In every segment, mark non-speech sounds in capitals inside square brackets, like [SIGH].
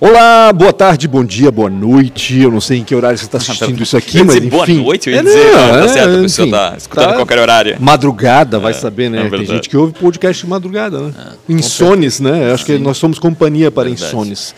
Olá, boa tarde, bom dia, boa noite. Eu não sei em que horário você está [LAUGHS] assistindo isso aqui, mas enfim. boa noite, eu ia É, dizer, não, tá é, certo, a pessoa enfim, tá escutando tá- qualquer horário. Madrugada, vai saber, né? é Tem gente que ouve podcast de madrugada, né? Insones, né? Acho que nós somos companhia para Verdade. insones.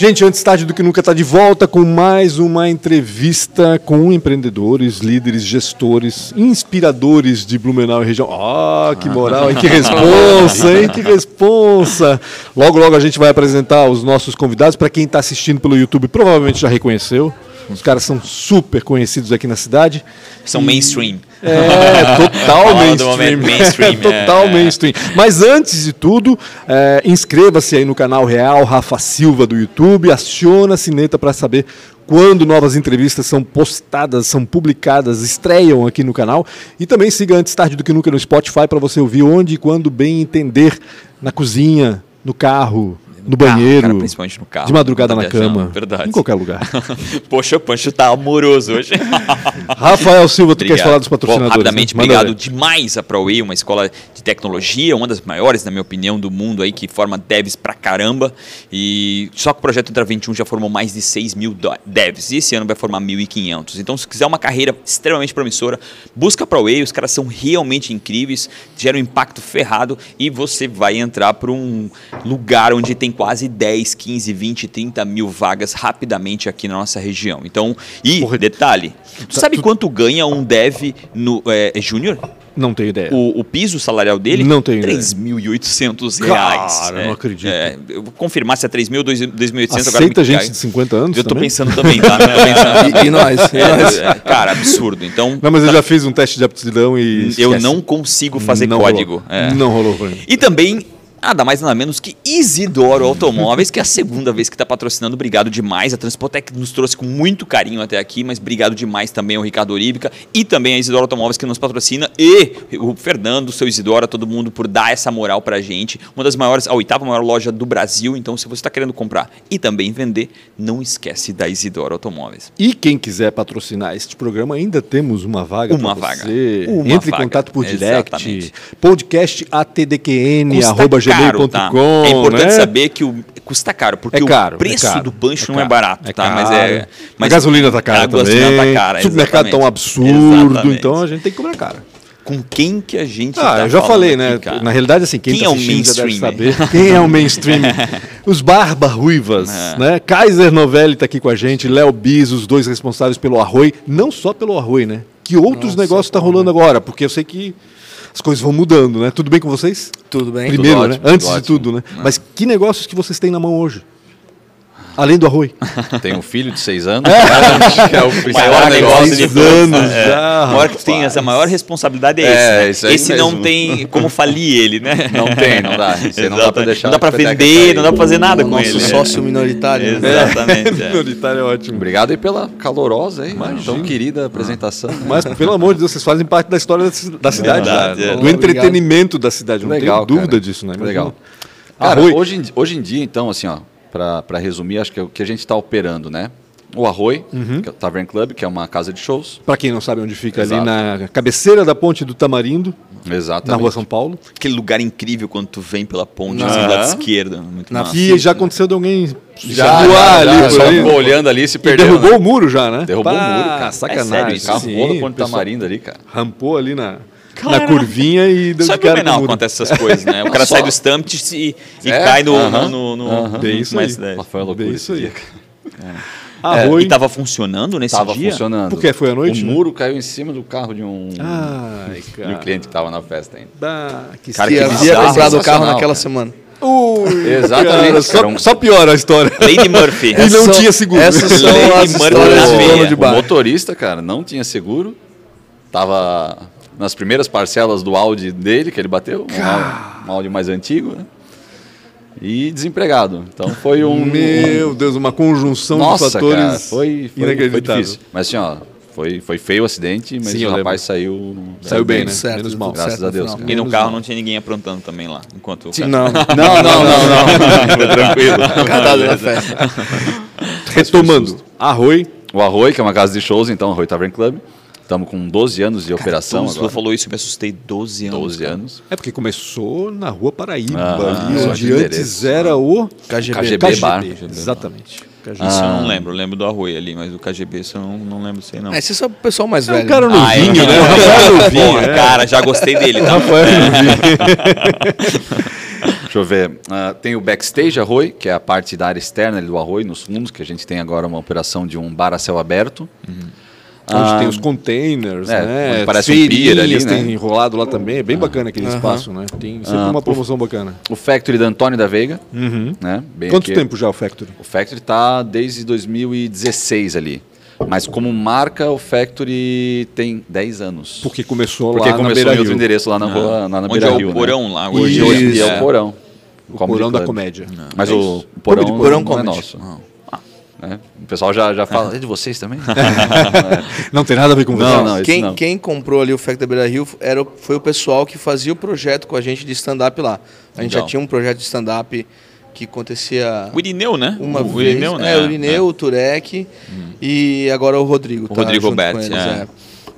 Gente, antes tarde do que nunca está de volta com mais uma entrevista com empreendedores, líderes, gestores, inspiradores de Blumenau e região. Ah, que moral, hein? Que responsa, hein? Que responsa. Logo, logo a gente vai apresentar os nossos convidados. Para quem está assistindo pelo YouTube, provavelmente já reconheceu. Os caras são super conhecidos aqui na cidade. São mainstream. É, total [LAUGHS] mainstream. [LAUGHS] mainstream, total é. mainstream. Mas antes de tudo, é, inscreva-se aí no canal Real Rafa Silva do YouTube, aciona a sineta para saber quando novas entrevistas são postadas, são publicadas, estreiam aqui no canal. E também siga antes tarde do que nunca no Spotify para você ouvir onde e quando bem entender na cozinha, no carro, no, carro, banheiro, cara, principalmente no carro. de madrugada na viajando, cama, Verdade. em qualquer lugar. [LAUGHS] Poxa, o Pancho tá amoroso hoje. [LAUGHS] Rafael Silva, tu Obrigado. falar dos patrocinadores? Bom, rapidamente, né? Obrigado demais a ProWay, uma escola de tecnologia, uma das maiores, na minha opinião, do mundo aí, que forma devs pra caramba. E só que o projeto Entra 21 já formou mais de 6 mil devs. E esse ano vai formar 1.500. Então, se quiser uma carreira extremamente promissora, busca a ProWay, os caras são realmente incríveis, geram um impacto ferrado e você vai entrar para um lugar onde tem quase 10, 15, 20, 30 mil vagas rapidamente aqui na nossa região. Então, e Porra, detalhe, tu tá- sabe tu- quanto ganha um dev no é, é júnior? Não tenho ideia. O, o piso salarial dele? Não tenho ideia. 3.800 reais. Cara, não acredito. É, eu vou confirmar se é 3.000 ou 2.800 agora. Aceita me gente cai. de 50 anos Eu tô também? pensando também, tá? Tô pensando. [LAUGHS] E, e nós? E É, nós? é, cara, absurdo. Então, Não, mas eu já fiz um teste de aptidão e eu esquece. não consigo fazer Não código. rolou. É. Não rolou pra mim. E também, nada mais nada menos que Isidoro Automóveis, que é a segunda vez que está patrocinando. Obrigado demais. A Transpotec nos trouxe com muito carinho até aqui, mas obrigado demais também ao Ricardo Oríbica e também a Isidoro Automóveis que nos patrocina e o Fernando, o seu Isidoro, a todo mundo por dar essa moral pra gente. Uma das maiores, a oitava maior loja do Brasil. Então, se você está querendo comprar e também vender, não esquece da Isidoro Automóveis. E quem quiser patrocinar este programa, ainda temos uma vaga Uma vaga. você. Uma Entre vaga. em contato por direct. Exatamente. Podcast atdqn, Custa arroba caro, gmail.com. tá? É importante né? saber que o custa caro, porque É caro, o preço é caro, do pancho é não é barato, é tá? Mas é. Mas a gasolina tá cara a também. gasolina tá cara, o supermercado tá um absurdo. Exatamente. Então a gente tem que cobrar cara. Com quem que a gente Ah, tá eu já falei, aqui, né? cara? Na realidade, assim, quem, Quem tá é o mainstream, saber. Quem é o mainstream? [LAUGHS] Os Barba Ruivas, É. né? Kaiser Novelli tá aqui com a gente, Léo Bis, os dois responsáveis pelo Arroi. Não só pelo Arroi, né? Que outros negócios tá rolando agora? Porque eu sei que as coisas vão mudando, né? Tudo bem com vocês? Tudo bem? Primeiro, Tudo né? ótimo, Antes de tudo, né? Mas que negócios que vocês têm na mão hoje? Além do Arroi. [LAUGHS] Tem um filho de seis anos, que é o principal Maior negócio. negócio de anos todos, é. já, A hora que tu tem essa maior responsabilidade é, É, esse. né? isso aí esse não mesmo. tem como falir ele, né? Não tem, não dá. [LAUGHS] Aí não dá pra Exatamente. deixar Não dá pra a peteca vender, não dá pra fazer nada o com nosso ele. sócio minoritário. né? Exatamente. [LAUGHS] é. Minoritário é ótimo. Obrigado aí pela calorosa aí, tão querida apresentação. né? Mas, pelo amor de Deus, vocês fazem parte da história da ci- da cidade, Verdade, né? é. do Obrigado. entretenimento da cidade. Não Legal, tenho dúvida cara. disso, né? Legal. Imagina. Cara, hoje, em, hoje em dia, então, assim, ó, pra, pra resumir, acho que é o que a gente tá operando, né? O Arroi, Uhum. que é o Tavern Club, que é uma casa de shows. Pra quem não sabe onde fica, ali Exato. na cabeceira da ponte do Tamarindo, Exatamente. na rua São Paulo. Aquele lugar incrível quando tu vem pela ponte, Na- assim, do lado esquerdo. Muito Na massa. E já aconteceu de alguém Já, voar já, ali já, só ali. ficou olhando ali e se E perdeu. derrubou né? o muro já, né? Derrubou Pá, o muro, cara. Sacanagem. É sério isso? Carro Sim, voou da o Ponte Tamarindo ali, cara. Rampou ali na, na curvinha e deu Só de cara Blumenau muro. acontece essas coisas, né? O cara sai do Stamptich e, e É, cai no, aham, no, no, aham. Bem isso no aí. S10. Mas foi loucura Bem isso aí. cara. Arroi. É, E tava funcionando nesse Tava dia? funcionando. Por quê? Foi à noite, O né? muro caiu em cima do carro de um, Ai, de um cliente que tava na festa ainda. Bah, que Cara, Que bizarro, comprado o carro naquela cara. semana. Ui, Exatamente, cara, só, um- só piora a história. Lady Murphy. E não tinha seguro. Essas são Lady as Murphy histórias na de veia. O motorista, cara, não tinha seguro. Tava nas primeiras parcelas do Audi dele, que ele bateu. Um, Audi- um Audi mais antigo, né? E desempregado. Então foi um. Meu Deus, uma conjunção Nossa, de fatores cara, foi, foi, foi inacreditável. difícil. Mas assim, ó, foi, foi feio o acidente, mas Sim, o lembro. rapaz saiu. Saiu bem, né? Certo, Menos deu mal. Graças certo a Deus. E no carro não tinha ninguém aprontando também lá, enquanto o cara... [LAUGHS] Não, Não, não, não, não. Foi tranquilo. Cadado na festa. Retomando, Arroi, O Arroi, que é uma casa de shows, então, Arroi Tavern Club. Estamos com 12 anos de operação Você agora. falou isso, eu me assustei 12 anos. 12 cara. anos. É porque começou na Rua Paraíba, Ah, ali onde de antes era o KGB. KGB Bar. Exatamente. KGB. Isso eu Ah. não lembro, eu lembro do Arroi ali, mas o KGB isso eu não, não lembro sei não. É, você sabe o pessoal mais É velho. um cara Ah, é, novinho, é, né? é. O Rafael novinho. Porra, é. cara, já gostei dele, tá? Rafael novinho. Deixa eu ver. Ah, tem o backstage Arroi, que é a parte da área externa ali do Arroi, nos fundos, que a gente tem agora uma operação de um bar a céu aberto. Onde Ah, tem os containers, é, né? parece um pier Feirinhas, ali, né? tem enrolado lá também. É bem bacana aquele Aham. espaço, né? Tem sempre Ah, uma promoção bacana. O Factory da Antônio da Veiga. Né? Bem Quanto aqui. tempo já o Factory? O Factory está desde 2016 ali. Mas como marca, o Factory tem 10 anos. Porque começou Porque lá na começou Beira em outro endereço lá na rua, lá na Onde Beira é Rio. o porão lá, Hoje, hoje, é o porão. O porão da comédia. Mas É o porão, Porão não é nosso. Né? O pessoal já, já fala, é de vocês também? [LAUGHS] Não tem nada a ver com Não, você. não, Quem, não. quem comprou ali o Fact da Beira Rio era, foi o pessoal que fazia o projeto com a gente de stand-up lá. A gente Legal. já tinha um projeto de stand-up que acontecia O Irineu, né? uma o vez. Irineu, né? É, o Irineu, o Turek e agora o Rodrigo. O Rodrigo com Alberti, eles, é. é.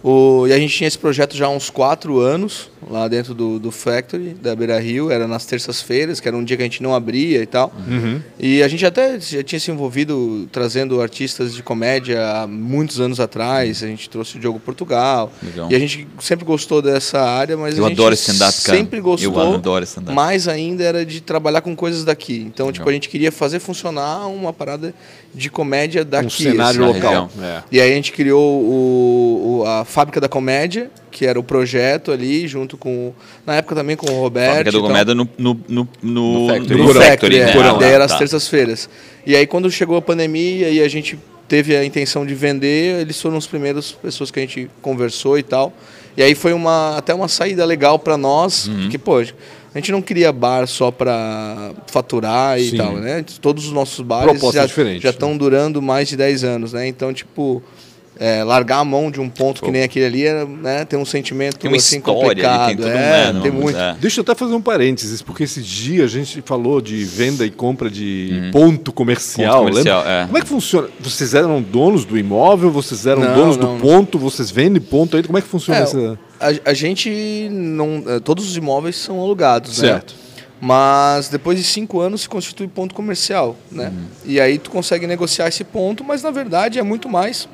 O, e a gente tinha esse projeto já há uns quatro anos, lá dentro do, do Factory, da Beira Rio. Era nas terças-feiras, que era um dia que a gente não abria e tal. Uhum. E a gente até já tinha se envolvido trazendo artistas de comédia há muitos anos atrás. A gente trouxe o Diogo Portugal. Legal. E a gente sempre gostou dessa área, mas Eu a gente adoro stand-up, cara. sempre gostou. Eu adoro stand-up. Mais ainda era de trabalhar com coisas daqui. Então, tipo, a gente queria fazer funcionar uma parada de comédia daqui. Um cenário assim. local. É. E aí a gente criou o, o- a Fábrica da Comédia, que era o projeto ali, junto com. Na época também com o Roberto. Fábrica então- Comédia no, no, no, no, No Factory. no no Factory, né? é. Ah, Daí era às tá. terças-feiras. E aí quando chegou a pandemia e a gente teve a intenção de vender, eles foram os primeiros pessoas que a gente conversou e tal. E aí foi uma até uma saída legal para nós, Uhum. porque pô, a gente não queria bar só para faturar e Sim. tal, né? Todos os nossos bares Proposta já já estão durando mais de 10 anos, né? Então, tipo, é, largar a mão de um ponto que nem aquele ali, era, né, tem um sentimento Tem uma assim história complicado, ali, tem tudo é, um- né, tem muito. é. Deixa eu até fazer um parênteses, porque esse dia a gente falou de venda e compra de Uhum. ponto comercial. Ponto comercial, é. Como é que funciona? Vocês eram donos do imóvel? Vocês eram Não, donos não. do ponto? Vocês vendem ponto aí? Como é que funciona É, essa... A, a gente não. Todos os imóveis são alugados, Certo. né? Mas depois de cinco anos se constitui ponto comercial, né? Uhum. E aí tu consegue negociar esse ponto, mas na verdade é muito mais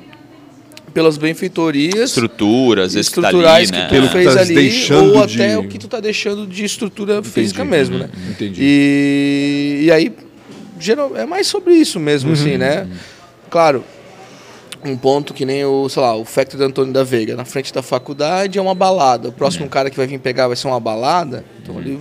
pelas benfeitorias Estruturas, esse que tá ali, estruturais né? que tu fez tá ali, ou de- até o que tu tá deixando de estrutura física Entendi. mesmo, né? Entendi. E, e aí geral, é mais sobre isso mesmo, assim, Uhum. né? Claro, um ponto que nem o, sei lá, o Factory do Antônio da Veiga, na frente da faculdade é uma balada. O próximo Uhum. cara que vai vir pegar vai ser uma balada, então ele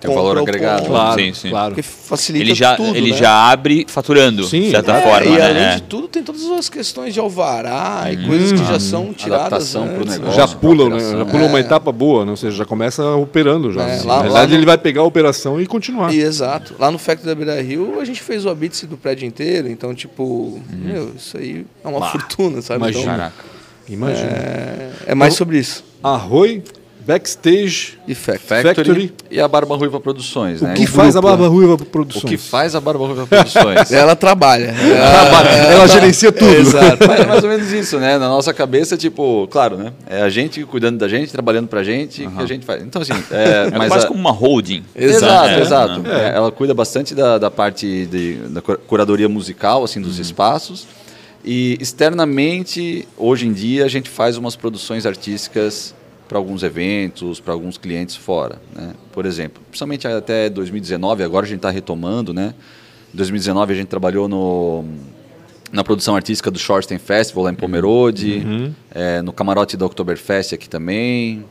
Tem um valor agregado. Claro, Sim, sim. claro. Porque facilita Ele já, tudo, ele né? já abre faturando, Sim. de certa É, forma, e né? além É. de tudo, tem todas as questões de alvará e coisas que já são tiradas pro antes, né? negócio. Já pula, né? já pula uma etapa boa, né? ou seja, já começa operando já. É, Na lá- lá verdade, no- ele vai pegar a operação e continuar. E, exato. Lá no Factory da Beira Rio, a gente fez o habite do prédio inteiro. Então, tipo, Uhum. meu, isso aí é uma fortuna, sabe? Imagina. Então. Imagina. é, é mais sobre isso. Arroi, backstage, E Factory. Factory, e a Barba Ruiva Produções, né? o que E faz a grupo, Barba Ruiva o Produções? que faz a Barba Ruiva Produções? [LAUGHS] Ela trabalha. Trabalha. Ela gerencia tudo. Exato. Mas é mais ou menos isso, né? Na nossa cabeça, tipo, claro, né? É a gente cuidando da gente, trabalhando pra gente, que a gente faz. Então, assim, [LAUGHS] é, É mas quase a- como uma holding. Exato, É, exato. é. É, Ela cuida bastante da, da parte de, da cur- curadoria musical, assim, dos espaços. E externamente, hoje em dia, a gente faz umas produções artísticas para alguns eventos, para alguns clientes fora. Né? Por exemplo, principalmente até 2019, agora a gente está retomando, né? Em 2019 a gente trabalhou no, na produção artística do Shorsten Festival lá em Pomerode, é, no camarote da Oktoberfest aqui também.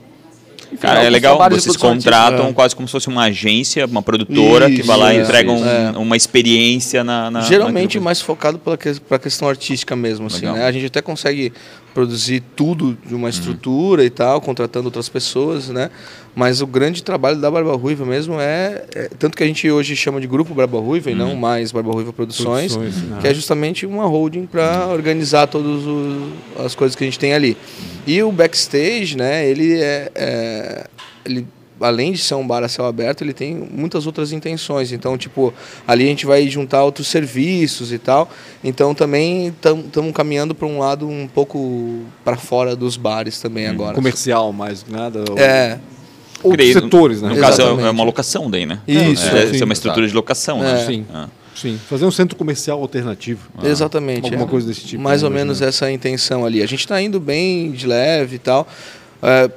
Enfim, Cara, é alguns legal, vocês contratam quase como se fosse uma agência, uma produtora que vai lá e Isso, entrega um- isso, é. uma experiência na... na Geralmente naquilo mais focado para a questão artística mesmo, assim, né? A gente até consegue produzir tudo de uma estrutura e tal, contratando outras pessoas, né? Mas o grande trabalho da Barba Ruiva mesmo é, é- tanto que a gente hoje chama de grupo Barba Ruiva e não mais Barba Ruiva Produções, Produções, que é justamente uma holding para organizar todas as coisas que a gente tem ali. E o backstage, né? Ele é, é- ele além de ser um bar a céu aberto, ele tem muitas outras intenções. Então, tipo, ali a gente vai juntar outros serviços e tal. Então, também estamos caminhando para um lado um pouco para fora dos bares também Hum, agora. Comercial mais que nada. ou- É, Outros setores, né? No caso, é- Exatamente. é uma locação daí, né? Isso, É, sim. é uma estrutura de locação, né? É. Sim. Ah. Sim. Fazer um centro comercial alternativo. exatamente. Alguma é. coisa desse tipo, Mais né, ou menos essa a intenção ali. A gente está indo bem de leve e tal. É,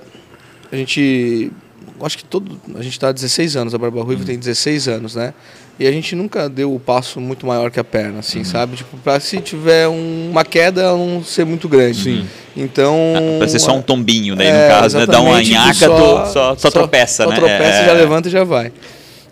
a gente. Acho que todo. A gente está há 16 anos, a Barba Hum. Ruiva tem 16 anos, né? E a gente nunca deu o passo muito maior que a perna, assim, Uhum. sabe? Tipo, pra se tiver um- uma queda, ela não ser muito grande. Sim. Então. Pra ser só um tombinho, daí É, no caso, né? Dá uma exatamente, nhaca, tu tu só, só tropeça, só né? tropeça, É. já levanta e já vai.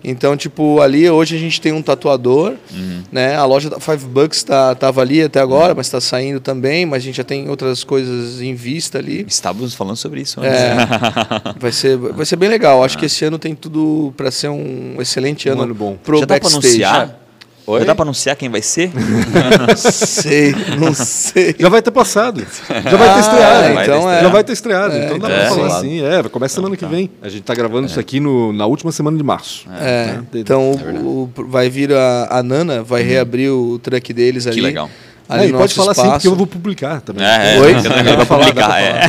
Então, tipo, ali hoje a gente tem um tatuador, Uhum. né? A loja da Five Bucks tá, tava ali até agora, mas está saindo também, mas a gente já tem outras coisas em vista ali. Estávamos falando sobre isso antes. É, [LAUGHS] vai, ser, vai ser bem legal. Acho que esse ano tem tudo para ser um excelente Um ano, ano bom. pro Já dá pra backstage. anunciar? Oi? Já dá pra anunciar quem vai ser? [LAUGHS] Não sei, não sei. Já vai ter passado. Já vai ter Ah, estreado. então é. Já vai ter estreado. É, então dá então pra é. falar Sim. assim. É, vai começar semana que vem. A gente tá gravando isso aqui no, na última semana de março. É, né? então o- o- vai vir a, a Nana, vai reabrir o truck deles ali. legal. Ali e no pode falar assim, espaço. porque eu vou publicar também. É, é. Oi? A pra falar, publicar, [LAUGHS] é.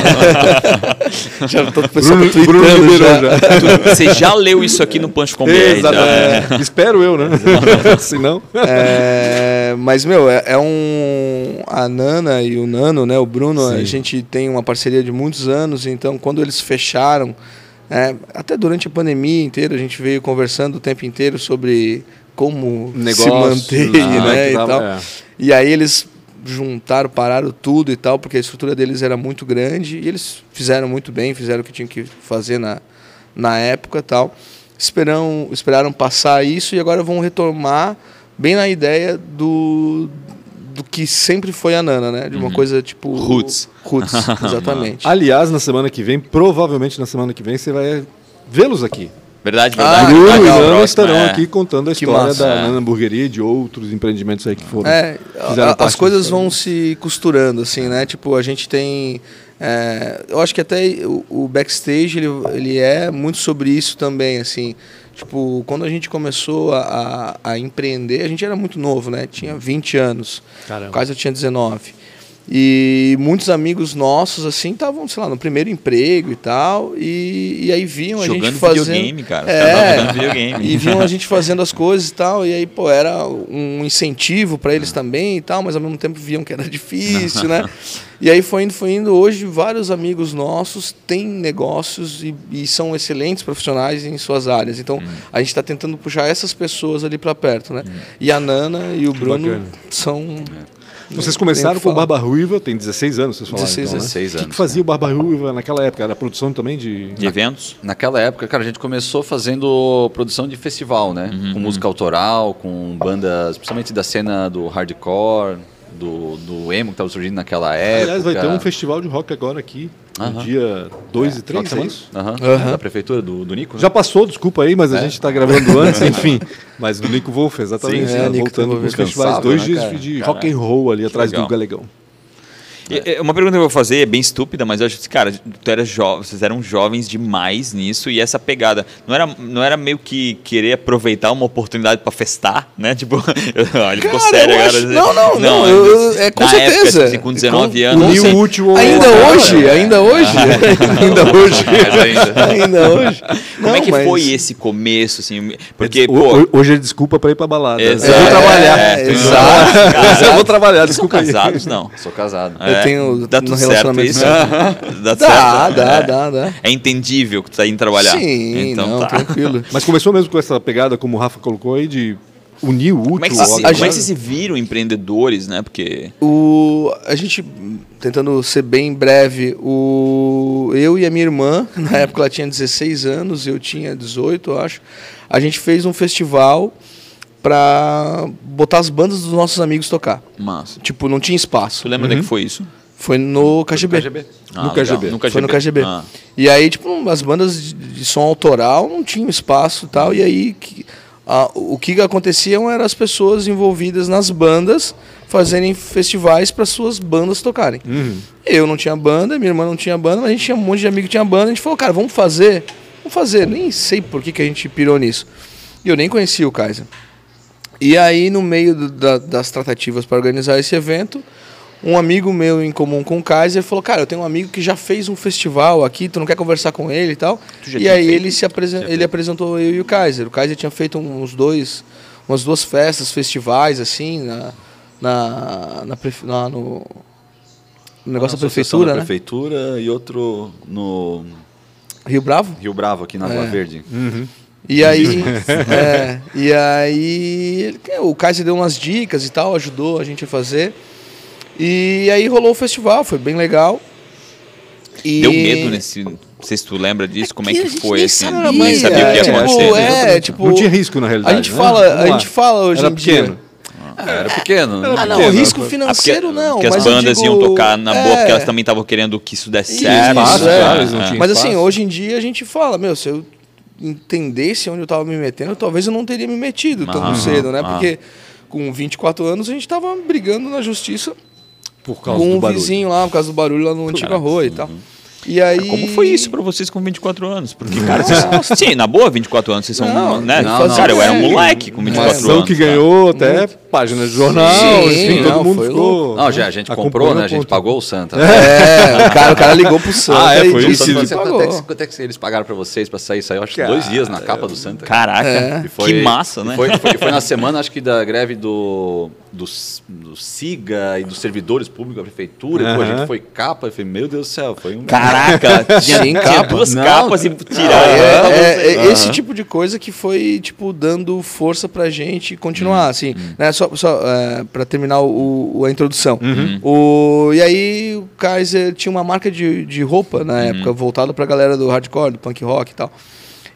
Já tô com o pessoal Bruno, Bruno já. já. [LAUGHS] Você já leu isso aqui no Punch com? Exato. já? é. Espero eu, né? [LAUGHS] Se não. É, mas, meu, é, é um. A Nana e o Nano, né? O Bruno, a Sim. gente tem uma parceria de muitos anos, então quando eles fecharam, é, até durante a pandemia inteira, a gente veio conversando o tempo inteiro sobre como Negócio, se manter, ah, né? que E, tava- tal. é. e aí eles juntaram, pararam tudo e tal, porque a estrutura deles era muito grande e eles fizeram muito bem, fizeram o que tinham que fazer na, na época e tal. Esperam, esperaram passar isso e agora vão retomar bem na ideia do, do que sempre foi a Nana, né? De uma coisa tipo... Roots. Roots, [LAUGHS] exatamente. Aliás, na semana que vem, provavelmente na semana que vem, você vai vê-los aqui. Verdade, Ah, verdade. Bruno e Nana estarão é. aqui contando a Que história massa. da É. Nana Hamburgueria e de outros empreendimentos aí que foram. É, a- as coisas vão se costurando, assim, né? Tipo, a gente tem. é, eu acho que até o, o backstage ele, ele é muito sobre isso também, assim. Tipo, quando a gente começou a, a, a empreender, a gente era muito novo, né? Tinha 20 anos. Caramba. Quase eu tinha 19. E muitos amigos nossos, assim, estavam, sei lá, no primeiro emprego e tal. E, e aí viam a Jogando gente fazendo. videogame, cara. É, jogando videogame. e viam a gente fazendo as coisas e tal, e aí, pô, era um incentivo para eles também e tal, mas ao mesmo tempo viam que era difícil, né? [LAUGHS] E aí foi indo, foi indo. Hoje, vários amigos nossos têm negócios e, e são excelentes profissionais em suas áreas. Então, Hum. a gente está tentando puxar essas pessoas ali para perto, né? E a Nana e o Bruno bacana. são. Vocês começaram com o. Barba Ruiva, tem 16 anos, vocês falaram. 16 então, né? 16 O que, anos, que fazia o Barba Ruiva naquela época? Era produção também de. De eventos? Naquela época, cara, a gente começou fazendo produção de festival, né? Uhum, Com música autoral, com bandas, principalmente da cena do hardcore, do, do emo que estava surgindo naquela época. Aliás, vai ter um festival de rock agora aqui, no Aham. dia 2 e Final 3, de é isso? Aham. Aham. Da prefeitura do, do Nico. né? Já passou, desculpa aí, mas a É. gente está gravando [LAUGHS] antes, enfim. Mas do Nico Wolf, exatamente. Sim, é, né? Nico Voltando com os Wolf. festivais, dois né, dias cara? de rock and roll ali atrás legal. do Galegão. E Uma pergunta que eu vou fazer é bem estúpida, mas eu acho que, cara, tu era vocês eram jovens demais nisso e essa pegada. Não era, não era meio que querer aproveitar uma oportunidade pra festar, né? [LAUGHS] Tipo, olha, ficou sério agora. acho- não, não, não, eu- eu- é com na Época, certeza. tipo assim, com 19 anos. Unir assim, útil Ainda hoje, ainda hoje, [LAUGHS] ainda hoje, ainda. hoje. Como é Não, que mas- foi esse começo, assim? Porque, pô, ho- Hoje é desculpa para ir pra balada. Exato. Eu vou trabalhar. É, Eu exato. Eu vou trabalhar, vocês são desculpa casados, não? Sou casado. Eu É, tenho dá no tudo certo relacionamento isso? certo. [LAUGHS] Dá, Dá, certo? dá, É. dá, dá. É entendível que tu tá indo trabalhar. Sim, então não, tá. tranquilo. [LAUGHS] Mas começou mesmo com essa pegada, como o Rafa colocou aí, de unir o útil Como é, que vocês, como é que vocês se viram empreendedores, né? Porque. O, a gente, tentando ser bem breve, o, eu e a minha irmã, [LAUGHS] na época ela tinha 16 anos, eu tinha 18, eu acho, a gente fez um festival pra botar as bandas dos nossos amigos tocar. Massa. Tipo, não tinha espaço. Tu lembra onde é que foi isso? Foi no KGB. KGB. Ah, No. KGB. No KGB. Foi no KGB. Ah. E aí, tipo, as bandas de, de som autoral não tinham espaço e tal. E aí, que- a- o que aconteciam eram as pessoas envolvidas nas bandas fazerem festivais para suas bandas tocarem. Eu não tinha banda, minha irmã não tinha banda, mas a gente tinha um monte de amigo que tinha banda. A gente falou, cara, vamos fazer vamos fazer. Nem sei por que, que a gente pirou nisso. E eu nem conhecia o Kaiser. E aí, no meio do, da, das tratativas para organizar esse evento, um amigo meu em comum com o Kaiser falou: Cara, eu tenho um amigo que já fez um festival aqui, tu não quer conversar com ele e tal. E aí feito? ele se apresen- ele apresentou eu e o Kaiser. O Kaiser tinha feito uns dois, umas duas festas, festivais, assim, na, na, na, prefe- lá no, no negócio da Associação prefeitura, da né? prefeitura e outro no Rio Bravo. Rio Bravo, aqui na Rua É. Verde. E aí, [LAUGHS] é, e aí o Kaiser deu umas dicas e tal, ajudou a gente a fazer. E aí rolou o festival, foi bem legal. E... Deu medo nesse. Não sei se tu lembra disso, como é que foi, nem assim. sabia, nem sabia o que ia tipo, acontecer. é, Exatamente. tipo, não tinha risco na realidade. A gente né? fala, a gente fala hoje Era em dia. pequeno. Ah, era pequeno. né? Ah, não, pequeno, risco né? Ah, financeiro porque, não. porque as bandas digo, iam tocar na boa, porque é, elas também estavam querendo que isso desse Isso, certo. espaço, é. claro, Mas assim, hoje em dia a gente fala, meu, se eu entendesse onde eu tava me metendo, talvez eu não teria me metido tão Aham, cedo, né? aham. Porque com 24 anos a gente tava brigando na justiça Por causa com do um barulho. vizinho lá, por causa do barulho lá no Antiga Rua e tal. E aí... Como foi isso pra vocês com 24 anos? Porque, cara, vocês, sim, na boa, 24 anos, vocês são, Não, né? não, não. cara, eu era um moleque com 24 Mas- Ação anos. que cara. ganhou até página de jornal, Sim, enfim, todo não, mundo foi ficou. Não, já a gente comprou, né? a gente pagou o Santa. É, o cara, o cara ligou pro Santa Ah, é, e foi disse isso? que Quanto, pagou. é que, quanto é que eles pagaram pra vocês pra sair? Saiu acho que dois dias na capa do Santa. Caraca, É. E foi- que massa, né? Foi, foi, foi na semana, acho que da greve do, do, do SIGA e dos servidores públicos da prefeitura. E, pô, a gente foi capa. Eu falei, meu Deus do céu, foi um. Caraca, [LAUGHS] tinha, tinha capa. duas Não. capas e É, tiraram. é, é Aham. esse tipo de coisa que foi, tipo, dando força pra gente continuar, assim, né? Só, só é, pra terminar o, o- a introdução. O, e aí o Kaiser tinha uma marca de, de roupa na época, voltada pra galera do hardcore, do punk rock e tal.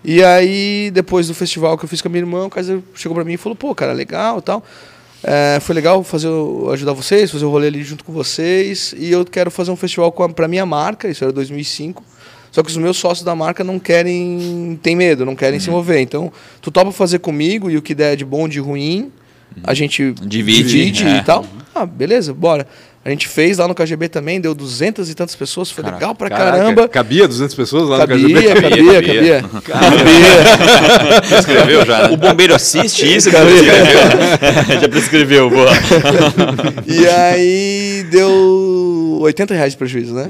E aí, depois do festival que eu fiz com a minha irmã, o Kaiser chegou pra mim e falou, pô, cara, legal e tal. É, foi legal fazer, ajudar vocês, fazer o rolê ali junto com vocês. E eu quero fazer um festival com a, pra minha marca, isso era 2005. Só que os meus sócios da marca não querem, tem medo, não querem se mover. Então, tu topa fazer comigo e o que der de bom, de ruim, a gente Divide, divide é. e tal. Ah, beleza, bora. A gente fez lá no KGB também, deu duzentas e tantas pessoas, foi legal pra Caraca, caramba. Cabia 200 pessoas lá Cabia, no KGB? cabia, cabia, cabia. [LAUGHS] cabia. Escreveu já, né? O bombeiro assiste isso? que você escreveu? Já prescreveu, boa. [LAUGHS] E aí deu 80 reais de prejuízo, né?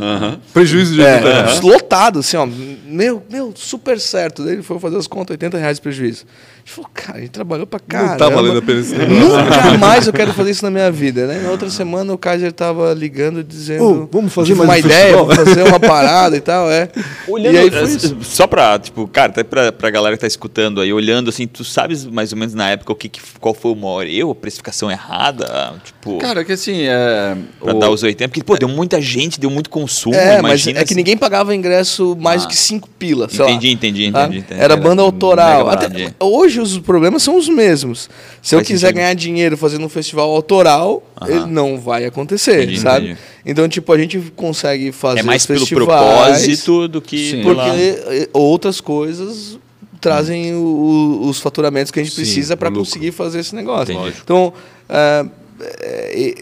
Prejuízo de É, 80 reais. lotado, assim, ó. Meu, meu, super certo. Ele foi fazer as contas, 80 reais de prejuízo. Gente falou, cara, a gente trabalhou pra caramba. Não tá valendo a pena esse negócio. Nunca mais eu quero fazer isso na minha vida, né? Na outra semana o Kaiser tava ligando dizendo. Ô, vamos fazer uma um ideia, vamos fazer uma parada e tal, é. Olhando, e aí foi isso. só pra, tipo, cara, até pra, pra galera que tá escutando aí, olhando assim, tu sabes mais ou menos na época o que, que- qual foi o maior erro, a precificação errada, tipo, Cara, que assim, é. pra o- dar os 80, porque, pô, deu muita gente, deu muito consumo, É, mas é que ninguém pagava ingresso mais Ah. do que 5 pila, sei lá. Entendi, entendi, tá? entendi, entendi. Era banda autoral. Até- barato. Hoje os problemas são os mesmos. Se eu Faz quiser sentido. ganhar dinheiro fazendo um festival autoral, Aham. ele não vai acontecer, Entendi, sabe? entendi. Então, tipo, a gente consegue fazer É mais pelo propósito do que Sim. porque eh, outras coisas trazem o- o- os faturamentos que a gente Sim, precisa para conseguir fazer esse negócio. Entendi. Então, é,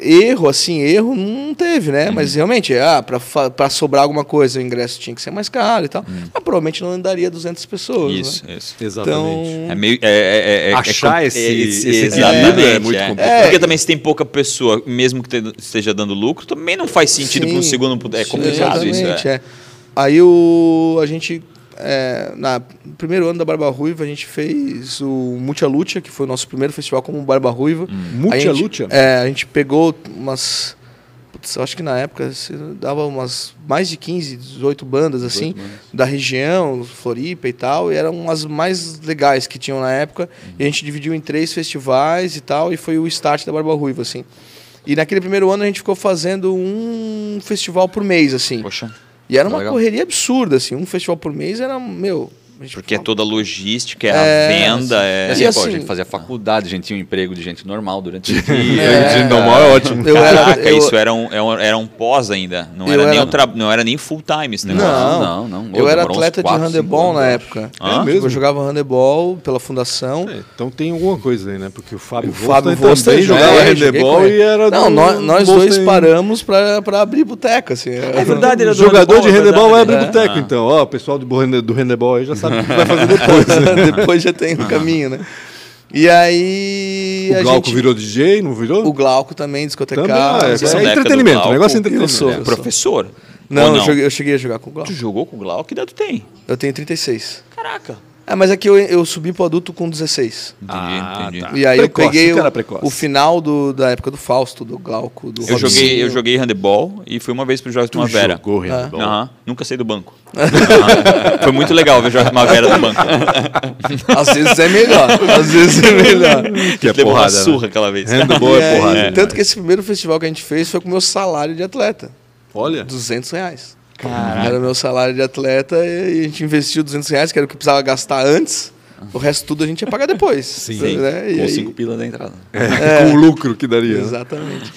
erro, assim, erro não teve, né? Uhum. Mas realmente, ah, para sobrar alguma coisa, o ingresso tinha que ser mais caro e tal. Uhum. Mas provavelmente não andaria 200 pessoas. Isso, né? isso. Exatamente. Então, É meio. É, é, é, é, Achar é, esse- é, esse exatamente, equilíbrio é muito complicado. Porque também se tem pouca pessoa, mesmo que te- esteja dando lucro, também não faz sentido que um segundo. É complicado isso. Exatamente, É. é. Aí o, a gente, é, na no primeiro ano da Barba Ruiva, a gente fez o Mucha Lucha, que foi o nosso primeiro festival como Barba Ruiva. Mucha A gente- Lucha? É, a gente pegou umas. putz, acho que na época dava umas mais de 15, 18 bandas assim, da região, Floripa e tal, e eram as mais legais que tinham na época. E a gente dividiu em três festivais e tal, e foi o start da Barba Ruiva, assim. E naquele primeiro ano a gente ficou fazendo um festival por mês, assim. Poxa. E era uma correria absurda, assim. Um festival por mês era, meu. Porque é toda a logística, é, É, a venda, é. E assim, E pô, a assim- gente fazia faculdade, a gente tinha um emprego de gente normal durante o [LAUGHS] dia. É. Gente normal é ótimo. Eu era- Caraca, eu- isso era um, era um, era um pós ainda. Não Eu era, nem era- um tra... não era nem full time esse negócio. Não, não, não. Eu Ô, era atleta de quatro, handebol cinco na época. Ah, É mesmo? Eu jogava handebol pela fundação. É, então tem alguma coisa aí, né? Porque o Fábio, O Fábio Voster também jogava handebol e era Não, do nós, nós dois em- paramos pra, pra abrir boteca, assim. É verdade, ele é do Jogador de handebol, é handebol vai abrir boteco, Ah. então. Ó, o pessoal do handebol aí já sabe o que vai fazer depois. né? [LAUGHS] Depois já tem um caminho, né? E aí. O a Glauco gente- virou DJ, não virou? O Glauco também, Também, discotecário. ah, é, é do entretenimento, Glauco? o negócio é Eu entretenimento. sou. É, professor? Não, Ou Eu, joguei, eu cheguei a jogar com o Glauco. Tu jogou com o Glauco? Que idade tu tem? Eu tenho 36. Caraca. É, mas é que eu, eu subi pro adulto com 16. Entendi, Ah, entendi. tá. E aí Precoce, eu peguei o o, final do, da época do Fausto, do Glauco, do Eu joguei, eu joguei handebol e fui uma vez pro de Primavera. Jogou handball. Aham. Nunca saí do banco. [LAUGHS] Foi muito legal ver de Primavera do banco. [LAUGHS] Às vezes é melhor. Às vezes é melhor. Que é Levou uma porrada, né? surra aquela vez. Handball [LAUGHS] E é aí, porrada. Tanto demais. que esse primeiro festival que a gente fez foi com o meu salário de atleta. Olha, 200 reais. Era o meu salário de atleta e a gente investiu 200 reais, que era o que precisava gastar antes. O resto tudo a gente ia pagar depois. [LAUGHS] Sim. Né? E Com aí- cinco pila da entrada. [LAUGHS] com o lucro que daria. Exatamente.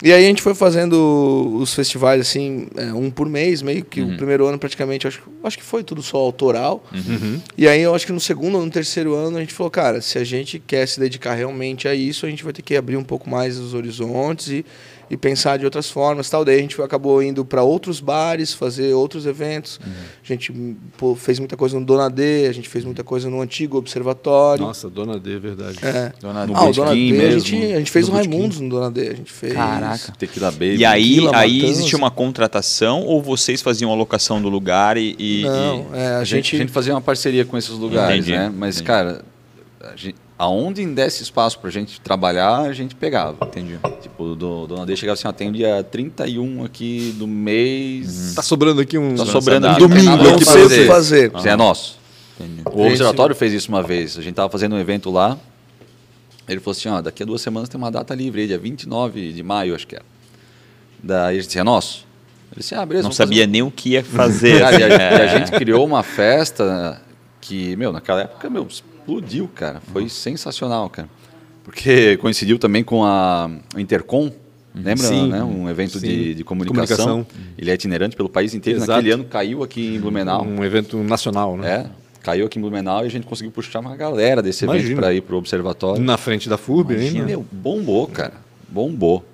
E aí a gente foi fazendo os festivais assim, é, um por mês, meio que Uhum. o primeiro ano praticamente, acho, acho que foi tudo só autoral. Uhum. E aí eu acho que no segundo ou no terceiro ano a gente falou, cara, se a gente quer se dedicar realmente a isso, a gente vai ter que abrir um pouco mais os horizontes e, e pensar de outras formas, tal. Daí a gente acabou indo para outros bares, fazer outros eventos. Uhum. A gente pô, fez muita coisa no Dona D, a gente fez muita coisa no antigo observatório. Nossa, Dona D, é verdade. É. Dona Ah, o Dona D, a mesmo. gente, a gente fez No o. Raimundos no Dona D, a gente fez. Caraca. Tequila Baby. E aí, Tequila, aí Matanza. existia uma contratação ou vocês faziam a locação do lugar e. e- Não, e- é, a, A gente, gente, a gente fazia uma parceria com esses lugares, Entendi, né? Mas, entendi. cara, a gente- aonde desse espaço pra gente trabalhar, a gente pegava. Entendi. Tipo, do Dona D chegava assim, ó, tem o dia 31 aqui do mês. Tá sobrando aqui um, Tá sobrando um domingo não que fazer. Isso é nosso. Entendi. O Observatório fez isso uma vez. A gente tava fazendo um evento lá. Ele falou assim, ó, daqui a duas semanas tem uma data livre dia 29 de maio, acho que era. Daí a gente disse, é nosso? Ele disse, ah, beleza. Não vamos fazer sabia nem o que ia fazer. Cara, [LAUGHS] e, a, [LAUGHS] É. e a gente criou uma festa que, meu, naquela época, meu, explodiu, cara. Foi sensacional, cara. Porque coincidiu também com a o Intercom, lembra, Sim. né? Um evento Sim. de, de comunicação. Comunicação. Ele é itinerante pelo país inteiro. Exato. Naquele ano caiu aqui em Blumenau. Um evento nacional, né? É, caiu aqui em Blumenau e a gente conseguiu puxar uma galera desse evento Imagina. para ir pro observatório. Na frente da FURB E, ainda. meu, bombou, cara. Bombou.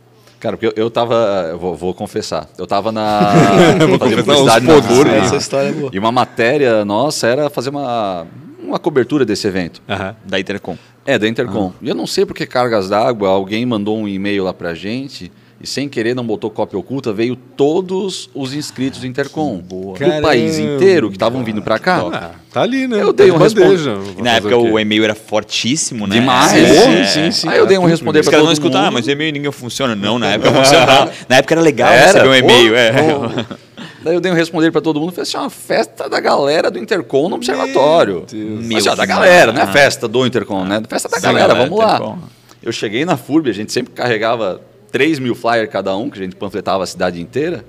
Cara, porque eu, eu tava. Eu vou, vou confessar. Eu tava na. [LAUGHS] Vou fazendo confessar publicidade na. FURB. Essa história é boa. E uma matéria nossa era fazer uma, uma cobertura desse evento. Aham. Da Intercom. É, da Intercom. E eu não sei por que cargas d'água, alguém mandou um e-mail lá pra gente e sem querer não botou cópia oculta, veio todos os inscritos do Intercom. Do Caramba. país inteiro que estavam vindo pra cá. Ah, tá ali, né? Eu dei um bandeja. Na época o e-mail era fortíssimo, né? Demais. É. Sim, sim, sim. Aí eu dei um responder caras todo não escutam, ah, mundo. mas o e-mail ninguém funciona. Não, na época funcionava. [LAUGHS] Na época era legal Era, receber um e-mail. pô, é. pô. [LAUGHS] Daí eu dei um responder pra todo mundo e falei assim: ó, festa da galera do Intercom no observatório. Meu Mas, ó, da Deus. galera, não é Ah. festa do Intercom, né? Festa da Da galera, galera vamos lá. Intercom. Eu cheguei na FURB, a gente sempre carregava 3 mil flyers cada um, que a gente panfletava a cidade inteira.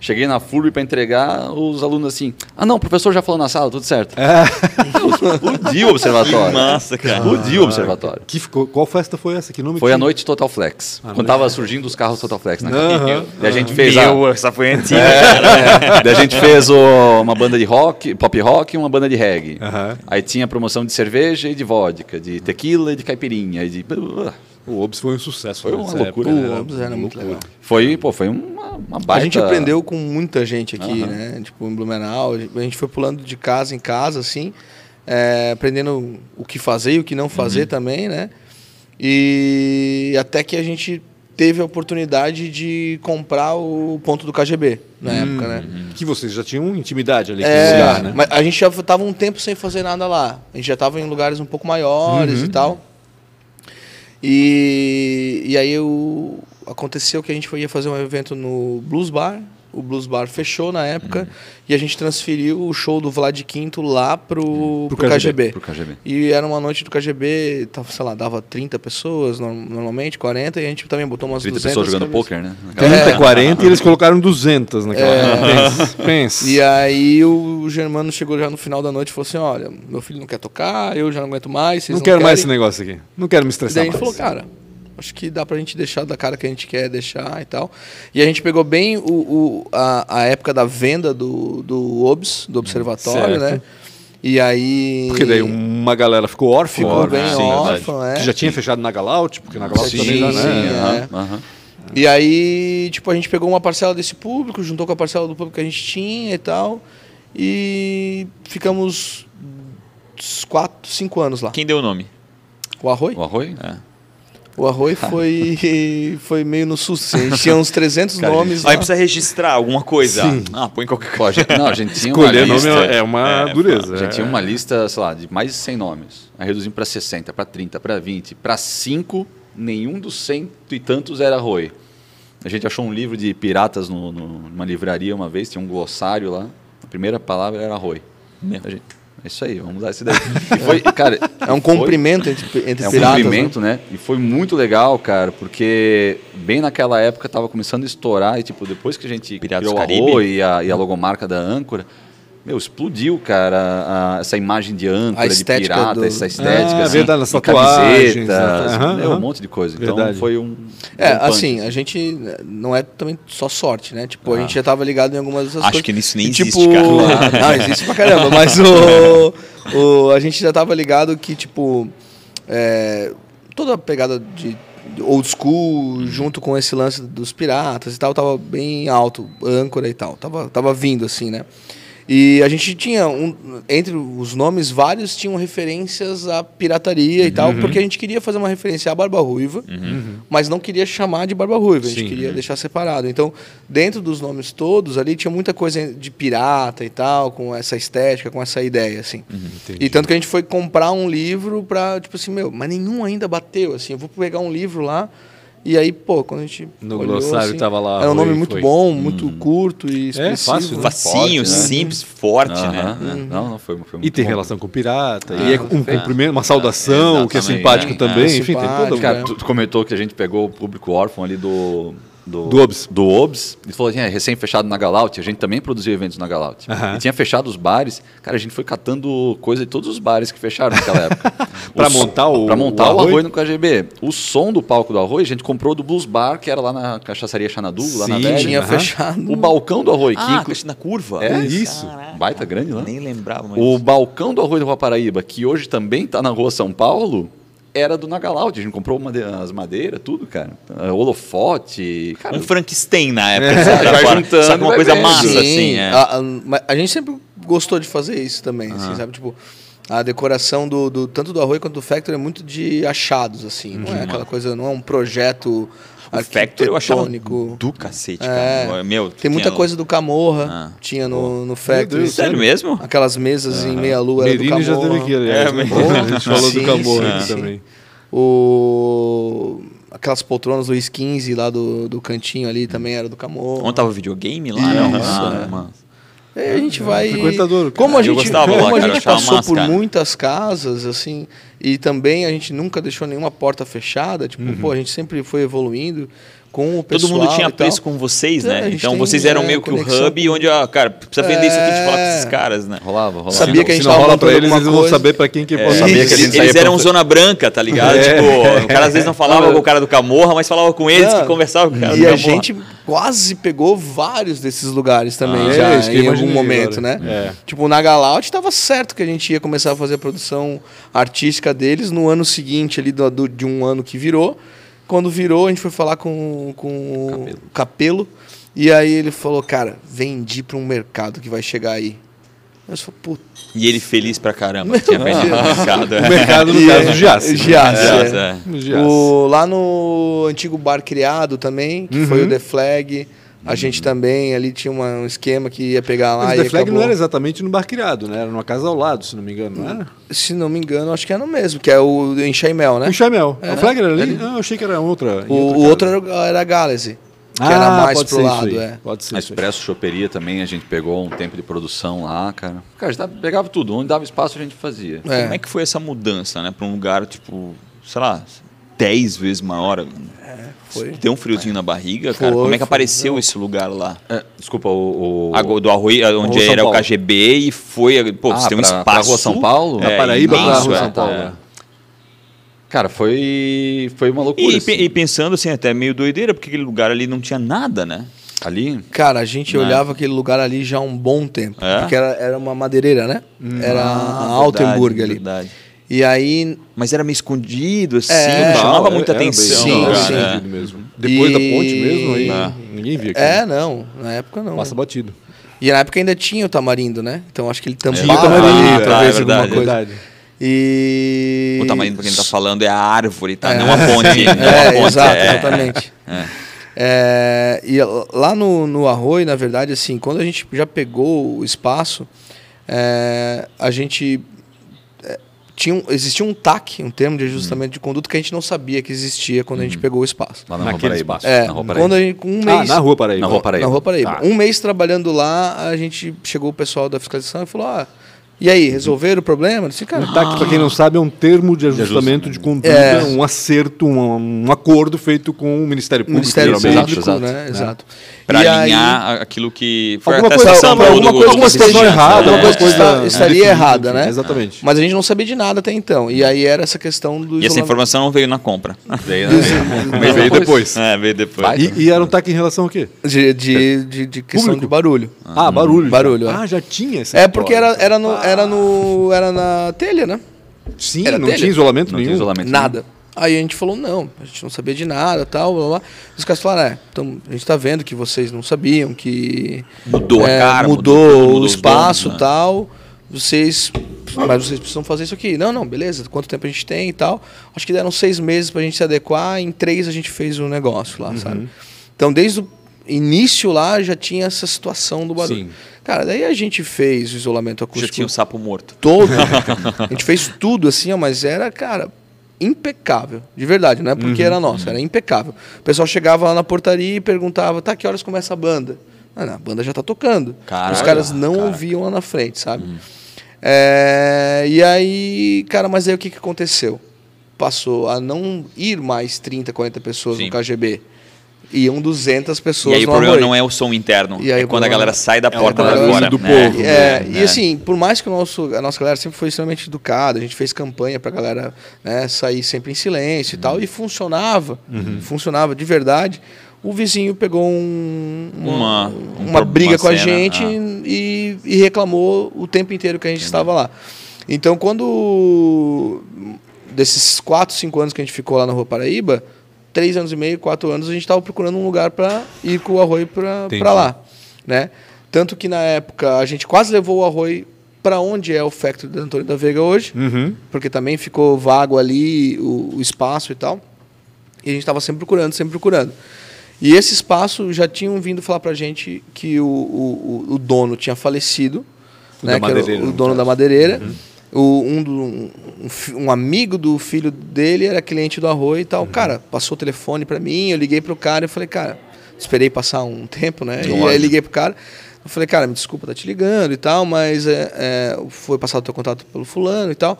Cheguei na FURB para entregar, os alunos assim, ah não, o professor já falou na sala, tudo certo. [LAUGHS] Explodiu o observatório. Que massa, cara. Explodiu o observatório. Que ficou, qual festa foi essa? Que nome Foi tinha? a noite Total Flex, quando tava surgindo os carros Total Flex na Aham. E a gente fez a, Meu, essa foi antiga. é, daí a gente fez o- uma banda de rock, pop rock e uma banda de reggae. Aham. Aí tinha promoção de cerveja e de vodka, de tequila e de caipirinha. E de... O Obs foi um sucesso. Foi uma loucura. época, O né? Obs era muito legal. Foi, pô, foi uma, uma baita... A gente aprendeu com muita gente aqui, Aham. né? Tipo, em Blumenau. A gente foi pulando de casa em casa, assim, é, aprendendo o que fazer e o que não fazer também, né? E até que a gente teve a oportunidade de comprar o ponto do KGB na época, né? Que vocês já tinham intimidade ali com o É, lugar, né? mas a gente já estava um tempo sem fazer nada lá. A gente já estava em lugares um pouco maiores Uhum. e tal. E, e aí eu, aconteceu que a gente ia fazer um evento no Blues Bar. O Blues Bar fechou na época e a gente transferiu o show do Vlad Quinto lá pro, Pro pro KGB. Pro KGB. E era uma noite do KGB, tava, sei lá, dava 30 pessoas no- normalmente, 40, e a gente também botou umas 30 200 pessoas jogando poker, né? 30, 40 e eles colocaram 200 naquela. É. Pensa. [LAUGHS] pensa. E aí o Germano chegou já no final da noite e falou assim, olha, meu filho não quer tocar, eu já não aguento mais, vocês não não, quero mais esse querem?" negócio aqui. Não quero me E estressar daí a gente falou, cara, acho que dá pra gente deixar da cara que a gente quer deixar e tal. E a gente pegou bem o, o- a, a época da venda do, do OBS, do observatório, Certo. né? E aí... Porque daí uma galera ficou órfã. Ficou órfã, bem sim, órfã, é. Que já tinha fechado na Galaut, porque na Galaut Sim, também já, sim, né? é. aham, aham. E aí, tipo, a gente pegou uma parcela desse público, juntou com a parcela do público que a gente tinha e tal. E ficamos uns 4, 5 anos lá. Quem deu o nome? O Arroi? O arroz? O Arroi [LAUGHS] foi, foi meio no susto. Assim. A gente tinha uns 300 Cara, nomes Aí precisa registrar alguma coisa. Sim. Ah, põe qualquer coisa. não, a gente tinha Escolher uma nome lista, é uma É, dureza. A gente é. tinha uma lista, sei lá, de mais de 100 nomes. Aí reduzimos para 60, para 30, para 20. Para 5, nenhum dos cento e tantos era Roi. A gente achou um livro de piratas no, no- numa livraria uma vez, tinha um glossário lá. A primeira palavra era Roi. Meu. A gente, é isso aí, vamos usar esse daí. E foi, [LAUGHS] cara, É um foi- cumprimento entre, entre é um piratas. né? cumprimento, né? E foi muito legal, cara, porque bem naquela época tava começando a estourar e, tipo, depois que a gente Piratas criou a Caribe? Oi e a, e a logomarca da âncora, meu, explodiu, cara, a- a- essa imagem de âncora, de pirata, do- essa estética, Ah, assim, verdade, tatuagens, camisetas, aham, meu, um monte de coisa. Então Verdade. foi um... É, um assim, a gente não é também só sorte, né? Tipo, a gente já tava ligado em algumas dessas Acho coisas. que nisso nem E, existe, tipo, cara. Não, [LAUGHS] existe pra caramba, mas o, [LAUGHS] o, a gente já tava ligado que, tipo, é, toda a pegada de de old school, junto com esse lance dos piratas e tal, tava bem alto, âncora e tal. Tava, tava vindo, assim, né? E a gente tinha, um, entre os nomes vários, tinham referências à pirataria e tal, porque a gente queria fazer uma referência à Barba Ruiva, mas não queria chamar de Barba Ruiva, a gente Sim. queria deixar separado. Então, dentro dos nomes todos, ali tinha muita coisa de pirata e tal, com essa estética, com essa ideia, assim. E tanto que a gente foi comprar um livro pra, tipo assim, meu, mas nenhum ainda bateu, assim, eu vou pegar um livro lá, e aí, pô, quando a gente No olhou, glossário assim, tava lá, Era um nome muito foi. bom, muito curto e expressivo. fácil, né? Facinho, Forte, né? simples, forte, né? né? Não, não, foi, foi muito E tem bom. relação com pirata, Ah, e é um cumprimento, uma saudação, que é simpático É, também, é enfim, tem toda Cara, É. tu comentou que a gente pegou o público órfão ali do... Do, Do OBS. Do OBS. E falou assim, é recém-fechado na Galaut. A gente também produziu eventos na Galaut. Aham. E tinha fechado os bares. Cara, a gente foi catando coisa de todos os bares que fecharam naquela época. [LAUGHS] Som- montar o- Pra montar o o, arroz? arroz no KGB. O som do palco do arroz, a gente comprou do Blues Bar, que era lá na cachaçaria Xanadu, lá na Sim, Velha. Tinha fechado. O balcão do arroz, Ah, que inclu- na curva. É isso. Caraca. Baita grande lá. Nem lembrava mais. O balcão do Arroio da Rua Paraíba, que hoje também está na Rua São Paulo, era do Nagalaut. A gente comprou made- as madeiras, tudo, cara. Uh, holofote. Cara, Um Frankenstein na época. É, sabe? Agora, juntando, Só que uma coisa massa, Sim, assim. É. a, a- a gente sempre gostou de fazer isso também, assim, sabe? Tipo, a decoração do, do- tanto do Arroio quanto do Factory é muito de achados, assim. Não é aquela coisa, não é um projeto O Factory eu achava do cacete, É. cara. Meu, Tem muita tinha- coisa do Camorra, Ah. tinha no, no Factory. Deus, Sério mesmo? Aquelas mesas em meia-lua era do Merini já Camorra. teve aqui, aliás. É, né? a gente falou Sim, do Camorra sim, aqui sim. também. O... Aquelas poltronas do 15 lá do, do cantinho ali também era do Camorra. Onde tava o videogame lá? Isso, não? é. Ah, mano. Aí a gente vai. frequentador, Como a gente, gostava como lá, a cara, gente passou massa, por cara. muitas casas, assim, e também a gente nunca deixou nenhuma porta fechada, tipo, pô, a gente sempre foi evoluindo com o pessoal. Todo mundo tinha e preço com vocês, É, né? Então vocês eram é, meio que o hub com- onde, ó, cara, precisa vender isso aqui, a gente fala com É. esses caras, né? rolava, rolava. Sabia que a gente Se não tava rola pra eles, eles vão saber pra quem que É, sabia eles, que eles saía eram pra- zona branca, tá ligado? É. Tipo, o cara às vezes não falava com o cara do Camorra, mas falava com eles Não, que conversava com o cara do E a Camorra. gente quase pegou vários desses lugares também, Ah, já, é, que eu em algum momento, agora. né? É. Tipo, na Galaut estava certo que a gente ia começar a fazer a produção artística deles no ano seguinte, ali do, do- de um ano que virou. Quando virou, a gente foi falar com, com o Capelo. E aí ele falou, cara, vendi para um mercado que vai chegar aí. Eu falei, puta. E ele feliz pra caramba, tinha [LAUGHS] vendido no mercado. O mercado, no caso, é- do Giasse. Giasse, É, é. é. O, lá no antigo bar criado também, que foi Uhum. o The Flag. A gente também ali tinha uma- um esquema que ia pegar lá Mas e The Flag acabou- não era exatamente no bar criado, né? Era numa casa ao lado, se não me engano, não era? Se não me engano, acho que é no mesmo, que é o em Chaimel, né? O Chamel. É. O Flag era ali? Ali. Ah, eu achei que era outra. em O, outra o outro era, era a Galaxy, que Ah, era mais pode pro lado, é. Pode ser A. Expresso Choperia também, a gente pegou um tempo de produção lá, cara. Cara, a gente dava- pegava tudo. Onde dava espaço, a gente fazia. É. Como é que foi essa mudança, né? Pra um lugar, tipo, sei lá, 10 vezes maior. Foi. Deu um friozinho na barriga, cara. Foi, Como é que foi. apareceu Não. esse lugar lá? É, desculpa, o... o... A, do Arroio, onde era o. KGB e foi. Pô, Ah, você tem um pra- espaço. pra Rua São Paulo? É, Da Paraíba pra imenso, Rua é, São Paulo. é. Cara, foi, foi uma loucura. E, assim. e pensando assim, até meio doideira, porque aquele lugar ali não tinha nada, né? Ali, Cara, a gente Né? olhava aquele lugar ali já há um bom tempo. É? Porque era, era uma madeireira, né? era a Altenburg ali. Ah, Verdade. E aí. Mas era meio escondido, assim, É. não chamava Não, muita era bem- atenção. Sim, cara, sim. né? mesmo. Depois E- da ponte mesmo, aí Ah. ninguém via aquilo. É, não. Na época não. Passa batido. E na época ainda tinha o tamarindo, né? Então acho que ele tampava Tinha o tamarindo, talvez é alguma verdade, coisa. Verdade. E. O tamanho pra quem tá falando é a árvore, tá? Não a ponte. [LAUGHS] não a É, ponte, exato, é. exatamente. É, e lá no, no Arroio, na verdade, assim, quando a gente já pegou o espaço, é, a gente é, tinha um, existia um TAC, um termo de ajustamento de conduta que a gente não sabia que existia quando a gente pegou o espaço. Lá na Rua Naquele Paraíba. espaço. É, na Rua Paraíba. quando a gente, um Ah, mês, na Rua Paraíba. Na Rua Paraíba. na Rua Paraíba. Tá. Um mês trabalhando lá, a gente chegou o pessoal da fiscalização e falou: ah, e aí, resolveram o problema? Eu disse, cara, O TAC, para quem não sabe, é um termo de ajustamento de conduta, É. um acerto, um, um acordo feito com o Ministério Público, Ministério. Público, Exato, né? exato. Exato. Pra E aí- alinhar aquilo que foi Alguma coisa, alguma do- do- coisa, do- alguma situação errada, alguma alguma coisa está- estaria indefinida, errada, né? Exatamente. Mas a gente não sabia de nada até então. E aí era essa questão do E essa informação não veio na compra. [LAUGHS] Veio, né? Mas veio depois. É, veio depois. E, e era um TAC em relação ao quê? de, de, de, de questão Público? de barulho. Ah, barulho. Barulho, já. é. Ah, já tinha essa É porque era, era, no, era, no, era na telha, né? Sim, era não telha. tinha isolamento Não nenhum. tinha isolamento. Nada. Aí a gente falou, não, a gente não sabia de nada, tal, blá, blá. Os caras falaram, é, então a gente tá vendo que vocês não sabiam, que Mudou a é, cara, mudou, mudou mudou o espaço donos, né? tal, vocês, mas vocês precisam fazer isso aqui. Não, não, beleza, quanto tempo a gente tem e tal. Acho que deram seis meses pra gente se adequar, em três a gente fez o negócio lá, sabe? Então desde o início lá já tinha essa situação do barulho. Sim. Cara, daí a gente fez o isolamento Já acústico tinha o sapo morto. todo. [LAUGHS] a gente fez tudo assim, ó, mas era, cara, impecável. De verdade, não é porque era nosso, era impecável. O pessoal chegava lá na portaria e perguntava, tá, que horas começa a banda? Ah, não, a banda já tá tocando. Caralho, Os caras não caraca. ouviam lá na frente, sabe? É, e aí, cara, mas aí o que, que aconteceu? Passou a não ir mais 30, 40 pessoas Sim. no KGB. Iam 200 pessoas E aí o problema Arroio. não é o som interno, E aí é quando a galera sai da é porta fora. do né? povo. É, né? e assim, por mais que o nosso, a nossa galera sempre foi extremamente educada, a gente fez campanha pra galera né, sair sempre em silêncio e tal, e funcionava, funcionava de verdade. O vizinho pegou um- uma, Uma- uma, um pro- briga uma com a gente ah. e, e reclamou o tempo inteiro que a gente estava lá. Então, quando desses 4, 5 anos que a gente ficou lá na Rua Paraíba, três anos e meio, quatro anos, a gente estava procurando um lugar para ir com o arroio para lá, né? Tanto que na época a gente quase levou o arroio para onde é o Factory da Antônio da Veiga hoje, Uhum. porque também ficou vago ali o, o espaço e tal. E a gente estava sempre procurando, sempre procurando. E esse espaço já tinham vindo falar pra gente que o, o, o- dono tinha falecido, O né? da que era madeireira, o, no dono da caso. madeireira. O, um, do- um, um amigo do filho dele era cliente do Arroio e tal. Cara, passou o telefone pra mim, eu liguei pro cara e falei, cara, esperei passar um tempo, né? E aí liguei pro cara. Eu falei, cara, me desculpa, tá te ligando e tal, mas é, é, foi passado o teu contato pelo fulano e tal.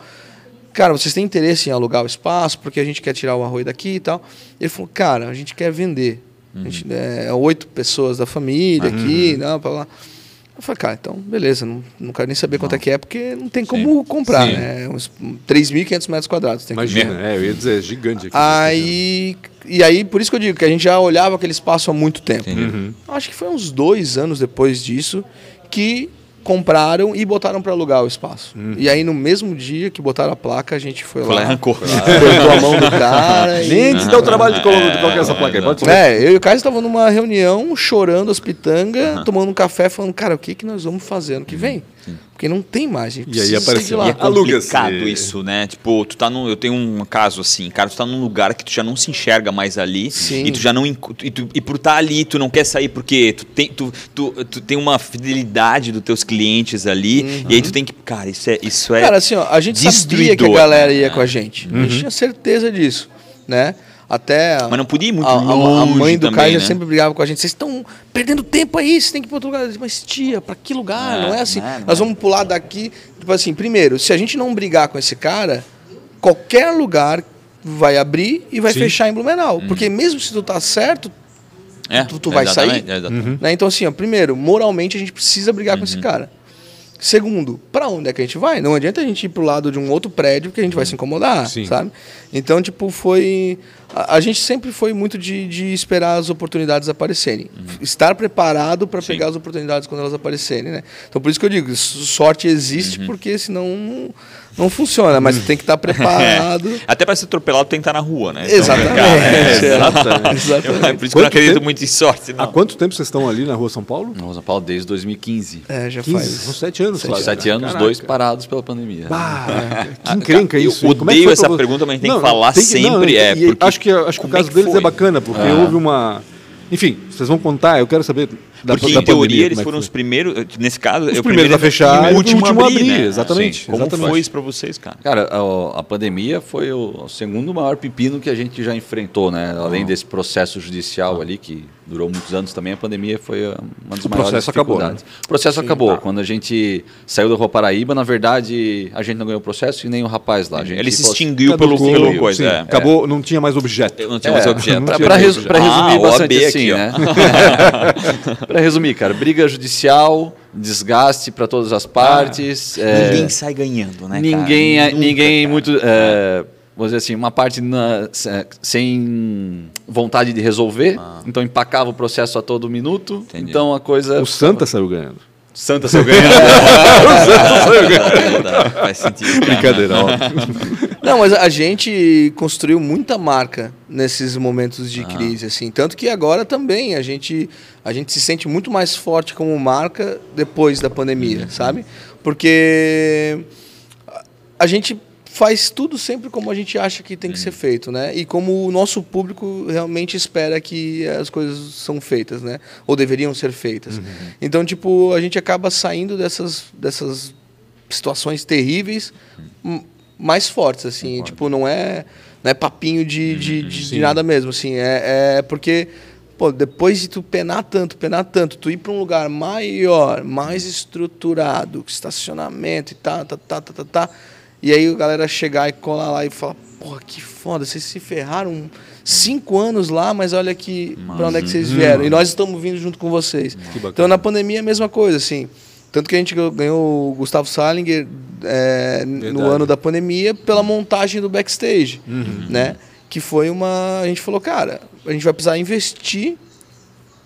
Cara, vocês têm interesse em alugar o espaço porque a gente quer tirar o arroio daqui e tal. Ele falou, cara, a gente quer vender. A gente, é oito pessoas da família aqui, não, pra lá. Eu falei, cara, então, beleza, não, não quero nem saber quanto é que é, porque não tem como comprar, Sim. né? Uns 3.500 metros quadrados. Tem que Imagina, é, eu ia dizer, é gigante aqui. Aí, e aí, por isso que eu digo que a gente já olhava aquele espaço há muito tempo. Uhum. Acho que foi uns dois anos depois disso que compraram e botaram para alugar o espaço. E aí, no mesmo dia que botaram a placa, a gente foi, Foi lá e arrancou. apertou a mão do cara. e- Nem te dá o trabalho de colo- de colocar essa placa aí, pode ser. É, eu e o Caio estavam numa reunião, chorando as pitangas, tomando um café, falando, cara, o que, que nós vamos fazer ano que vem? Porque não tem mais, E aí apareceu. seguir E é lá. Complicado isso, né? Tipo, tu tá num. Eu tenho um caso assim, cara, tu tá num lugar que tu já não se enxerga mais ali. Sim. E tu já não. E, tu, e por estar ali, tu não quer sair porque tu tem, tu, tu, tu tem uma fidelidade dos teus clientes ali. E aí tu tem que. Cara, isso é. Isso é Cara, assim, ó, a gente sabia que a galera ia né? com a gente. A gente tinha certeza disso, né? Até Mas não podia ir muito a, a- a longe mãe do também, Caio né? sempre brigava com a gente. Vocês estão perdendo tempo aí, vocês têm que ir para outro lugar. Disse, Mas tia, para que lugar? Não é assim. não é, não Nós é. vamos pular daqui. Tipo assim, primeiro, se a gente não brigar com esse cara, qualquer lugar vai abrir e vai Sim. fechar em Blumenau. Uhum. Porque mesmo se tu tá certo, É, tu- tu vai sair? exatamente. né? Então, assim, ó, primeiro, moralmente a gente precisa brigar com esse cara. Segundo, para onde é que a gente vai? Não adianta a gente ir pro lado de um outro prédio que a gente vai se incomodar, Sim. sabe? Então, tipo, foi. A, a gente sempre foi muito de, de esperar as oportunidades aparecerem. Estar preparado para pegar as oportunidades quando elas aparecerem, né? Então, por isso que eu digo, sorte existe, porque senão não, não funciona, mas você tem que estar [LAUGHS] preparado. Até para ser atropelado tem que estar na rua, né? Então, Exatamente. cara, [LAUGHS] É, exatamente. Exatamente. Eu, por isso que eu Quanto não acredito tempo- muito em sorte. Há Não. quanto tempo vocês estão ali na rua São Paulo? Na Rosa Paulo desde 2015. É, já 15, faz. são sete anos. Flávio. Sete anos, Caraca. dois parados pela pandemia. Bah, [LAUGHS] que encrenca Eu isso. Como é que odeio essa pergunta, mas tem que Não, falar tem que- não, sempre, é, porque acho que, acho que o é caso que deles é foi? bacana, porque houve uma... Enfim, vocês vão contar, eu quero saber da, Porque, da em teoria, pandemia, eles é foram foi. os primeiros, nesse caso, Os eu primeiros a fechar e o último último a abrir, abrir, né? exatamente, Sim. Como exatamente. foi isso pra vocês, cara? Cara, a, a pandemia foi o, segundo maior pepino que a gente já enfrentou, né? Além desse processo judicial ali, que durou muitos anos também, a pandemia foi uh, uma das O maiores processo acabou, dificuldades. O processo acabou. Quando a gente saiu da Rua Paraíba, na verdade, a gente não ganhou o processo e nem o rapaz lá. A gente Ele se assim, extinguiu pelo, pelo sim, coisa. é. Acabou, não tinha mais objeto. Não tinha mais objeto. pra resumir Ah, bastante assim, né? [LAUGHS] [LAUGHS] pra resumir, cara, briga judicial, desgaste para todas as partes. é, Ninguém sai ganhando, né, ninguém, cara? é- ninguém muito. é, vamos dizer assim, uma parte na- se- sem vontade de resolver, então empacava o processo a todo minuto. Entendi. Então a coisa. O Santa saiu ganhando. Santa saiu ganhando. Tá, Faz sentido. Brincadeira, ó. Não, mas a gente construiu muita marca nesses momentos de crise, assim. Tanto que agora também a gente, a gente se sente muito mais forte como marca depois da pandemia, sabe? Porque a gente faz tudo sempre como a gente acha que tem que ser feito, né? E como o nosso público realmente espera que as coisas são feitas, né? Ou deveriam ser feitas. Então, tipo, a gente acaba saindo dessas, dessas situações terríveis m- mais fortes, assim. Tipo, não é, não é papinho de, de, de, de nada mesmo, assim. É, é porque, pô, depois de tu penar tanto, penar tanto, tu ir para um lugar maior, mais estruturado, estacionamento e tá, tá, tá, tá, tá, tá. E aí a galera chegar e colar lá e falar, porra, que foda, vocês se ferraram cinco anos lá, mas olha aqui para onde é que vocês vieram. E nós estamos vindo junto com vocês. Então na pandemia é a mesma coisa, assim. Tanto que a gente ganhou o Gustavo Salinger é, no ano da pandemia pela montagem do backstage, Uhum. né? Que foi uma... A gente falou, cara, a gente vai precisar investir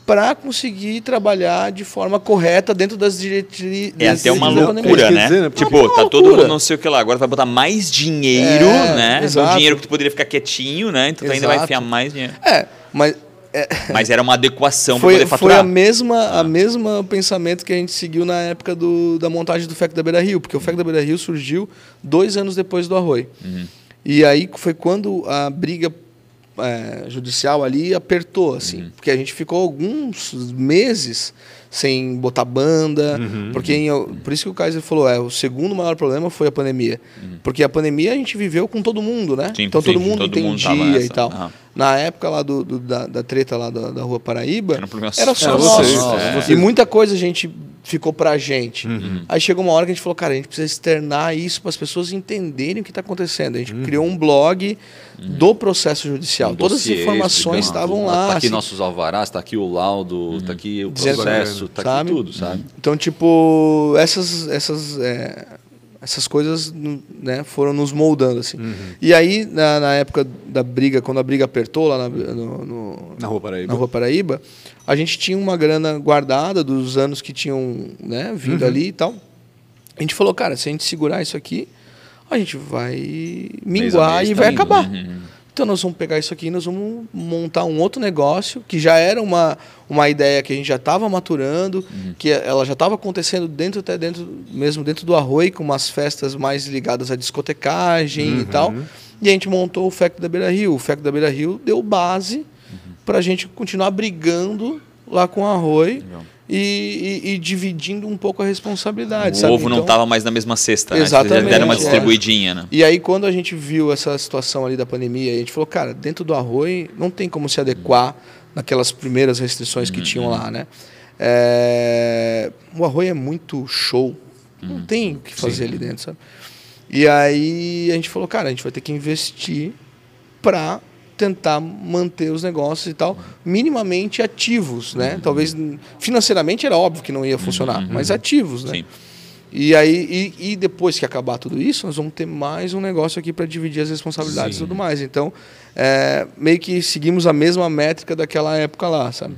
para conseguir trabalhar de forma correta dentro das diretrizes É até uma loucura, né? dizer, né? Tipo, Uma tá todo mundo não sei o que lá, agora vai botar mais dinheiro, É, né? exato. Um dinheiro que tu poderia ficar quietinho, né? Então tu ainda vai enfiar mais dinheiro. É, mas é, Mas era uma adequação para foi, poder foi faturar. a mesma a mesma pensamento que a gente seguiu na época do, da montagem do FEC da Beira Rio, porque o FEC da Beira Rio surgiu dois anos depois do Arroi. E aí foi quando a briga é, judicial ali apertou, assim, porque a gente ficou alguns meses sem botar banda, porque em- por isso que o Kaiser falou, é, o segundo maior problema foi a pandemia, porque a pandemia a gente viveu com todo mundo, né? Sim, então sim, todo mundo todo mundo entendia tava e tal. aham. Na época lá do, do- da, da treta lá da, da Rua Paraíba, Era um era só vocês, é. E muita coisa a gente ficou pra gente. Uhum. Aí chegou uma hora que a gente falou, cara, a gente precisa externar isso para as pessoas entenderem o que está acontecendo. A gente criou um blog do processo judicial. Um Todas as informações estavam tudo. lá. Tá aqui assim. nossos alvarás, tá aqui o laudo, tá aqui o Dizendo- processo, tá Sabe? tudo, sabe? Então, tipo, essas, essas, é, essas coisas né, foram nos moldando, assim. E aí, na, na época da briga, quando a briga apertou lá na, no- no, Na Rua Paraíba. na Rua Paraíba, a gente tinha uma grana guardada dos anos que tinham né, vindo ali e tal. A gente falou, cara, se a gente segurar isso aqui, a gente vai minguar e tá vai indo, acabar. Uhum. Então nós vamos pegar isso aqui e nós vamos montar um outro negócio que já era uma, uma ideia que a gente já estava maturando, que ela já estava acontecendo dentro até dentro mesmo dentro do Arroi com umas festas mais ligadas à discotecagem e tal. E a gente montou o FEC da Beira Rio. O FEC da Beira Rio deu base para a gente continuar brigando lá com o Arroi e, e- e dividindo um pouco a responsabilidade. O sabe? ovo não Então- estava mais na mesma cesta, né? Exatamente, deram uma é. distribuidinha, né? e aí, quando a gente viu essa situação ali da pandemia, a gente falou, cara, dentro do Arroi não tem como se adequar naquelas primeiras restrições que tinham lá, né? É, O Arroi é muito show, não tem o que fazer ali dentro, sabe? E aí a gente falou, cara, a gente vai ter que investir para tentar manter os negócios e tal minimamente ativos, né? Talvez financeiramente era óbvio que não ia funcionar, mas ativos, né? Sim. E aí, e, e depois que acabar tudo isso, nós vamos ter mais um negócio aqui para dividir as responsabilidades e tudo mais. Então, é, meio que seguimos a mesma métrica daquela época lá, sabe?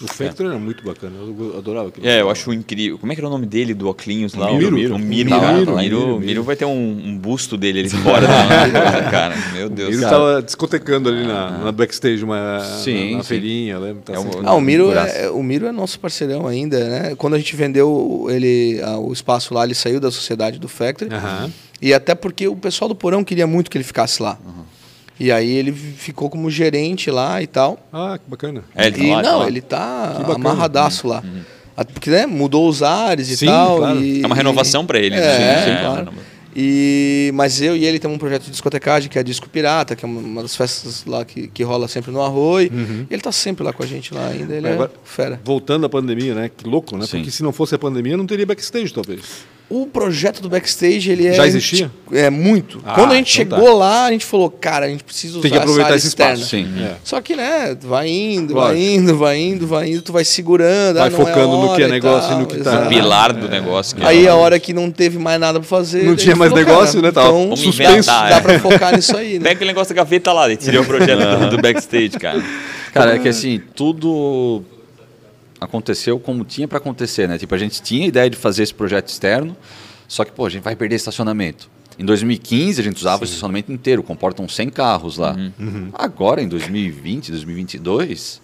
O Factor era muito bacana, eu adorava aquele É, eu acho incrível. Como é que era o nome dele, do Oclinhos lá? Miro. O Miro. O Miro, Miro, cara. Miro, Miro, Miro, Miro, Miro. vai ter um, um busto dele ali [LAUGHS] fora da cara. Meu Deus. Ele cara. estava discotecando ali na, na backstage, uma, Sim, na, na sim. feirinha, lembra? Tá É um- Ah, o Miro, é, o Miro é nosso parceirão ainda, né? Quando a gente vendeu ele, ah, o espaço lá, ele saiu da sociedade do Factory. Aham. E até porque o pessoal do Porão queria muito que ele ficasse lá. E aí ele ficou como gerente lá e tal. Ah, que bacana. É, ele tá e lá, tá não, lá. ele tá amarradaço lá. Até Porque né, mudou os ares e Sim, tal. claro. e- É uma renovação pra ele, É, né? Sim, sim, claro. E, mas eu e ele temos um projeto de discotecagem que é Disco Pirata, que é uma das festas lá que, que rola sempre no Arroi. Uhum. E ele tá sempre lá com a gente lá ainda. Ele é agora- fera. Voltando à pandemia, né? Que louco, né? Sim. Porque se não fosse a pandemia, não teria backstage, talvez. O projeto do backstage, ele é. Já existia? É muito. Ah, Quando a gente então chegou lá, a gente falou, cara, a gente precisa usar Tem que aproveitar essa área esse externa. espaço. Sim. É. Só que, né, vai indo, Lógico. vai indo, vai indo, vai indo, tu vai segurando. Vai ah, não é focando no que é e negócio e tal, no que tá-. O pilar do negócio. que Aí é- a hora que não teve mais nada pra fazer. Não tinha mais falou, negócio, cara, né? Tava Então, Vamos suspenso. inventar, dá é. pra focar nisso aí, né? Pega aquele negócio da gaveta lá, e tirou o projeto [LAUGHS] do backstage, cara. Cara, é que assim, tudo aconteceu como tinha para acontecer, né? Tipo, a gente tinha a ideia de fazer esse projeto externo, só que, pô, a gente vai perder estacionamento. Em 2015, a gente usava o estacionamento inteiro, comportam 100 carros lá. Agora, em 2020, 2022,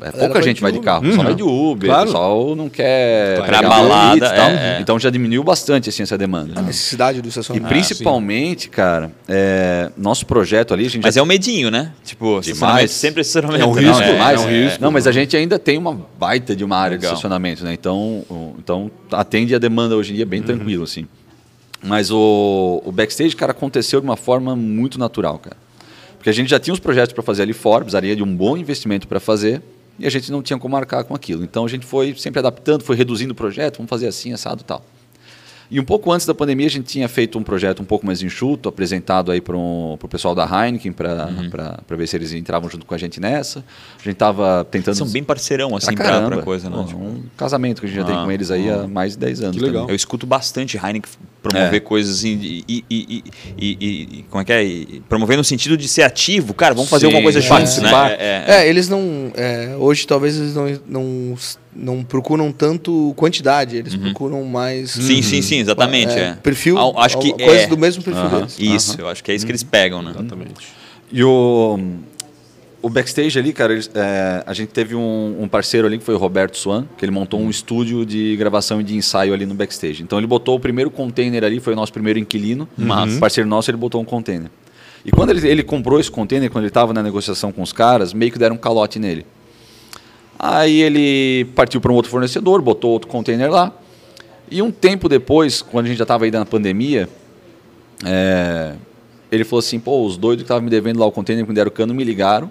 é, pouca vai gente de vai de carro, só vai de Uber, Claro. o pessoal não quer Pra pegar balada, e é, é. Então já diminuiu bastante assim, essa demanda. A necessidade do E estacionamento. principalmente, cara, é, nosso projeto ali, a gente Mas já é um medinho, né? Tipo, estacionamento sempre estacionamento. É um não, risco, é, Mas, é um risco. Não, mas a gente ainda tem uma baita de uma área de Legal. estacionamento, né? Então, então atende a demanda hoje em dia bem Uhum. tranquilo, assim. Mas o, o backstage, cara, aconteceu de uma forma muito natural, cara. Porque a gente já tinha os projetos para fazer ali fora, precisaria de um bom investimento para fazer, e a gente não tinha como marcar com aquilo. Então a gente foi sempre adaptando, foi reduzindo o projeto, vamos fazer assim, assado tal. E um pouco antes da pandemia, a gente tinha feito um projeto um pouco mais enxuto, apresentado aí para o pessoal da Heineken, para Uhum. ver se eles entravam junto com a gente nessa. A gente estava tentando... São bem parceirão, assim, Pra pra, coisa, né? Tipo, um casamento que a gente já tem Ah, com eles aí há mais de 10 anos. Que legal. também. Eu escuto bastante Heineken promover É. coisas assim, e, e, e, e- e- e- como é que é? E promover no sentido de ser ativo, cara, vamos fazer Sim, alguma coisa é. juntos, né? Participar. É, é. É, eles não. é, hoje talvez eles não, não, não procuram tanto quantidade, eles procuram mais. Uhum. Sim, sim, sim, exatamente. é, é. Perfil. Al- acho que coisas é. do mesmo perfil Aham. deles. Isso, eu acho que é isso que eles pegam, né? Exatamente. E o, o backstage ali, cara, eles- é, a gente teve um, um parceiro ali que foi o Roberto Swan, que ele montou um estúdio de gravação e de ensaio ali no backstage. Então ele botou o primeiro container ali, foi o nosso primeiro inquilino. Massa. Um parceiro nosso, ele botou um container. E quando ele, ele comprou esse container, quando ele estava na negociação com os caras, meio que deram um calote nele. Aí ele partiu para um outro fornecedor, botou outro container lá. E um tempo depois, quando a gente já estava aí na pandemia, é, ele falou assim, pô, os doidos que estavam me devendo lá o container que me deram cano me ligaram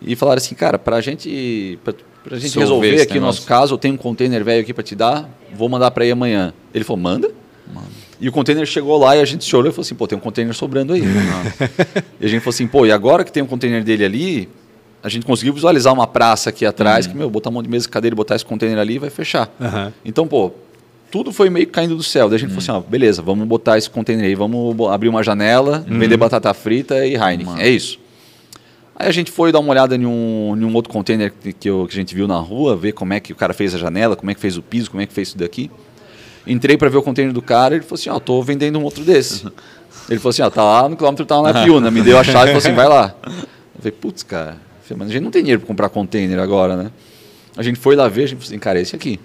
e falaram assim, cara, pra gente, pra, pra gente Resolver aqui o nosso caso, eu tenho um container velho aqui pra te dar, vou mandar pra ir amanhã. Ele falou, manda. E o container chegou lá e a gente se olhou e falou assim, pô, tem um container sobrando aí. [LAUGHS] e a gente falou assim, pô, e agora que tem um container dele ali, a gente conseguiu visualizar uma praça aqui atrás, que, meu, botar um monte de mesa e cadeira e botar esse container ali vai fechar. Aham. Então, pô, tudo foi meio caindo do céu. Daí a gente falou assim, ó, beleza, vamos botar esse container aí, vamos abrir uma janela, vender batata frita e Heineken. É isso. Aí a gente foi dar uma olhada em um, em um outro container que, que, eu- que a gente viu na rua, ver como é que o cara fez a janela, como é que fez o piso, como é que fez isso daqui. Entrei para ver o container do cara, ele falou assim, ó, tô vendendo um outro desse. Ele falou assim, ó, tá lá no quilômetro tal na Piúna, me deu a chave e falou assim, [LAUGHS] vai lá. Eu falei, putz, cara, falei, mas a gente não tem dinheiro para comprar container agora, né? A gente foi lá ver, a gente falou assim, cara, esse aqui.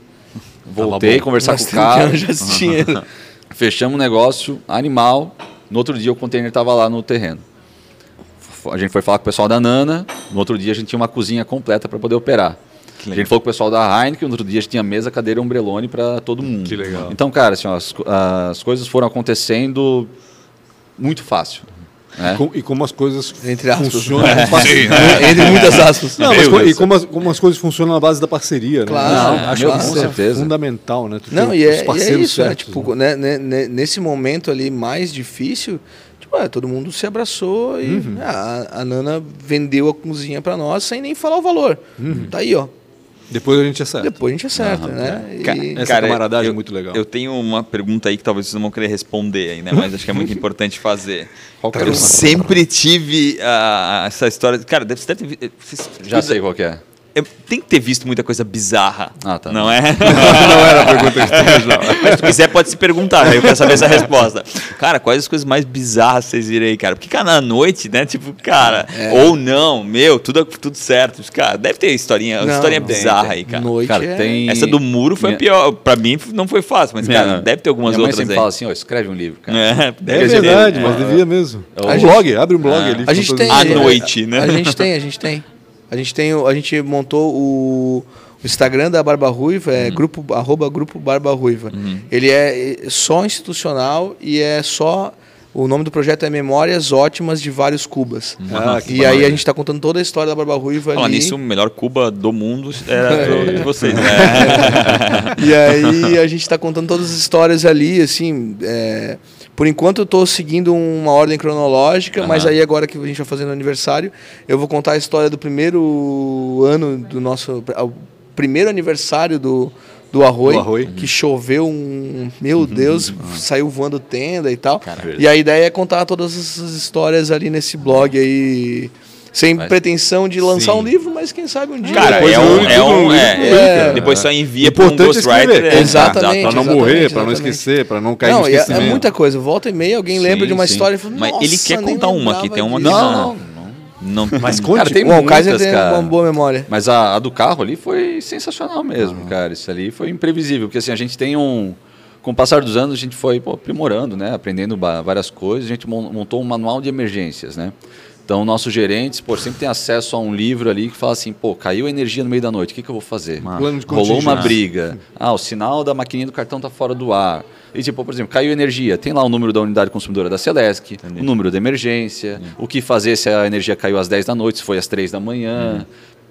Voltei, conversar com o cara. [LAUGHS] esse dinheiro. Fechamos o negócio, animal. No outro dia o container estava lá no terreno. A gente foi falar com o pessoal da Nana. No outro dia a gente tinha uma cozinha completa para poder operar. A gente falou com o pessoal da Heineken. No outro dia a gente tinha mesa, cadeira e ombrelone para todo mundo. Que legal. Então, cara, assim, ó, as, as coisas foram acontecendo muito fácil. Né? Com- e como as coisas Entre aspas. funcionam. É. com par- Entre muitas aspas. Não, mas e como as, como as coisas funcionam na base da parceria, Claro, né? não, acho claro. Com é certeza. fundamental, né? Tu Não, e os é, e é parceiros isso, né? certos, Tipo, né, né, né, nesse momento ali mais difícil, tipo, é, todo mundo se abraçou e Uhum. a, a Nana vendeu a cozinha pra nós sem nem falar o valor. Uhum. Tá aí, ó. Depois a gente acerta. Depois a gente acerta, né? Ca- E- Essa camaradagem é muito legal. Eu tenho uma pergunta aí que talvez vocês não vão querer responder aí, né? Mas acho que é muito [LAUGHS] importante fazer. Qualquer Eu sempre tive ah, essa história. Cara, deve, você deve vocês Já sei qual que é. É, tem que ter visto muita coisa bizarra. Ah, tá. Não é? [LAUGHS] não era a pergunta que você fez, não. [LAUGHS] Mas se tu quiser, pode se perguntar, né? eu quero saber essa resposta. Cara, quais as coisas mais bizarras vocês viram aí, cara? Porque, cara, na noite, né? Tipo, cara, ou não, meu, tudo, tudo certo. Cara, deve ter historinha, Não, historinha tem, bizarra tem. aí, cara. Noite Cara, é- tem. Essa do muro foi a Minha- pior. Pra mim não foi fácil, mas, cara, Minha- deve ter algumas minha mãe outras aí. fala assim, ó, escreve um livro, cara. É, É deve ser. verdade, mas devia mesmo. É Um blog, abre um blog Ah. ali. A gente tem. À é, noite, né? A gente tem, a gente tem. A gente tem, o- a gente montou o, o Instagram da Barba Ruiva, é Uhum. grupo, arroba grupo Barba Ruiva. Ele é é só institucional e é só. O nome do projeto é Memórias Ótimas de Vários Cubas. Ah, que e aí a gente está contando toda a história da Barba Ruiva Falar ali. nisso, o melhor Cuba do mundo era [LAUGHS] do- de vocês. Né? [LAUGHS] E aí a gente está contando todas as histórias ali, assim. é, por enquanto eu estou seguindo uma ordem cronológica, mas aí agora que a gente vai fazendo aniversário, eu vou contar a história do primeiro ano do nosso. O primeiro aniversário do, do Arroi, Do Arroi. que choveu um. Meu Deus, saiu voando tenda e tal. E a ideia é contar todas essas histórias ali nesse blog aí. Sem Mas- pretensão de lançar Sim. um livro, mas quem sabe um dia. Cara, Depois é um. É um no é, é. Depois só envia para um Importante é escrever. ghostwriter. Exatamente. Pra não morrer, pra não esquecer, pra não cair Não, no é, é esquecimento. muita coisa. Volta e meia, alguém Sim, lembra de uma sim. história e fala, Mas ele "Nossa, quer contar uma aqui, tem uma disso." que- Não, não, não. Mas conte. Cara, tem Bom, muitas, tem cara. uma boa memória. Mas a, a do carro ali foi sensacional mesmo, cara. Isso ali foi imprevisível, porque assim, a gente tem um... Com o passar dos anos, a gente foi pô, aprimorando, né? Aprendendo várias coisas. A gente mon- montou um manual de emergências, né? Então, nossos gerentes, pô, sempre tem acesso a um livro ali que fala assim, pô, caiu a energia no meio da noite, o que, que eu vou fazer? Plano de Rolou uma briga. Ah, o sinal da maquininha do cartão tá fora do ar. E tipo, por exemplo, caiu energia, tem lá o número da unidade consumidora da Celesc, o número da emergência, o que fazer se a energia caiu às 10 da noite, se foi às 3 da manhã.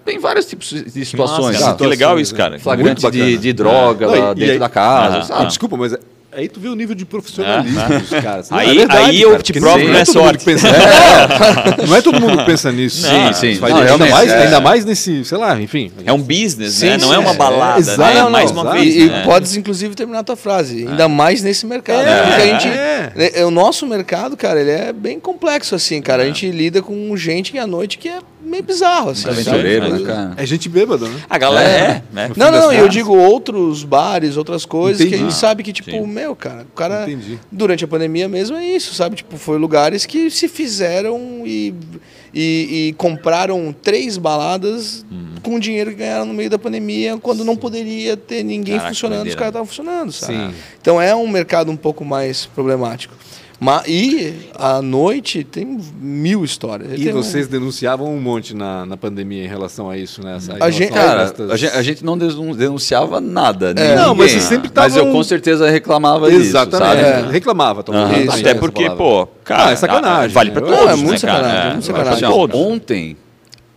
Tem vários tipos de situações. Massa, sabe? que legal isso, cara. Flagrante de, de droga Não, e- lá e dentro aí- da casa. Ah, sabe? Desculpa, mas aí tu vê o nível de profissionalismo Ah, dos caras. Não, Aí- é verdade, aí eu cara, te provo não que não é todo mundo sorte. que pensa- [LAUGHS] É, [LAUGHS] não é todo mundo que pensa nisso. Sim, sim. Faz- Não, ainda, mais, é. ainda mais nesse, sei lá, enfim. É um business, Sim, né? Não sim, é uma é. balada, Exato, né? não, Mais não, uma vez. E, e né? podes, inclusive, terminar a tua frase. Ainda mais nesse mercado. É. Porque a gente. É. é, O nosso mercado, cara, ele é bem complexo, assim, cara. A gente lida com gente à noite que é meio bizarro, assim. Aventureiro, né, cara? É gente bêbada, né? A galera é, né? Não, não, das eu digo outros bares, outras coisas que a Entendi. gente sabe que, tipo, Sim. meu, cara, o cara, Entendi. durante a pandemia mesmo é isso, sabe? Tipo, foi lugares que se fizeram e, e, e compraram três baladas Hum. com o dinheiro que ganharam no meio da pandemia, quando não poderia ter ninguém Caraca, funcionando, os caras estavam funcionando, sabe? Sim. Então é um mercado um pouco mais problemático. Mas, e à noite tem mil histórias. E Tem um- vocês denunciavam um monte na, na pandemia em relação a isso, né? Em A gente- Cara, estas- a gente, a gente não denun- denunciava nada. É. Não, mas vocês sempre Mas eu com certeza reclamava disso, Exatamente. sabe? É. Reclamava. Isso, Até é. porque, pô, cara, Ah, é sacanagem, vale pra né? todos, Não, é muito né, cara? sacanagem, é É, muito sacanagem. Todos. ontem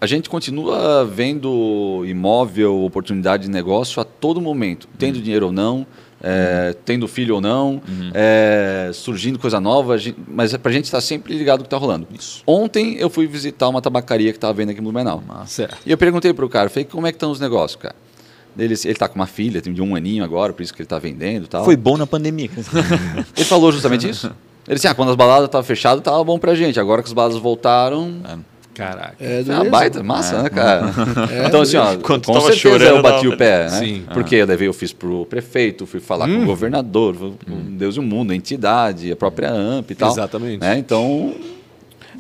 a gente continua vendo imóvel, oportunidade de negócio a todo momento, tendo dinheiro ou não, é, tendo filho ou não, é, surgindo coisa nova, a mas é pra gente estar sempre ligado no que está rolando. Ontem eu fui visitar uma tabacaria que estava vendo aqui em Blumenau. Certo. E eu perguntei pro cara, falei, como é que estão os negócios, cara? Ele, ele tá com uma filha, tem de um aninho agora, por isso que ele tá vendendo e tal. Foi bom na pandemia. [LAUGHS] Ele falou justamente isso. Ele disse, ah, quando as baladas estavam fechadas, tava bom pra gente. Agora que as baladas voltaram, Caraca. É, é uma baita, massa, É. né, cara? É, então, assim, ó, Quando com tava certeza chorando, eu bati tava- o pé, né? Sim. Porque eu levei, eu fiz pro prefeito, fui falar com o governador, com Deus e o mundo, a entidade, a própria AMP e tal. Exatamente. Né? Então,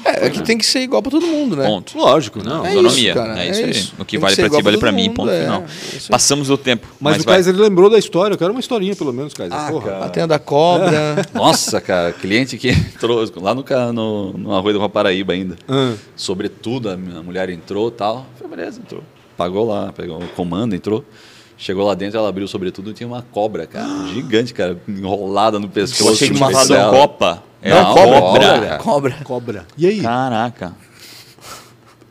É, é que tem que ser igual pra todo mundo, né? Ponto. Lógico, não. É autonomia. isso, cara, é é isso aí. isso. O que Tem vale igual ti, vale todo mim, ponto é. final. É isso. Passamos do tempo. Mas, o vai. Kaiser ele lembrou da história. Eu quero uma historinha, pelo menos, Kaiser. Ah, Porra. cara. A tenda da cobra. [LAUGHS] nossa, cara, cliente que [LAUGHS] entrou lá no, no, no Arroio do Paraíba ainda. Ah, Sobretudo, a minha mulher entrou e tal. Beleza, entrou. Pagou lá, pegou o comando, entrou. Chegou lá dentro, ela abriu sobretudo e tinha uma cobra, cara. [GASPS] Gigante, cara, enrolada no Eu pescoço. achei que peito falado dela. Copa. É Não, uma cobra, cobra. cobra. cobra. E aí? Caraca.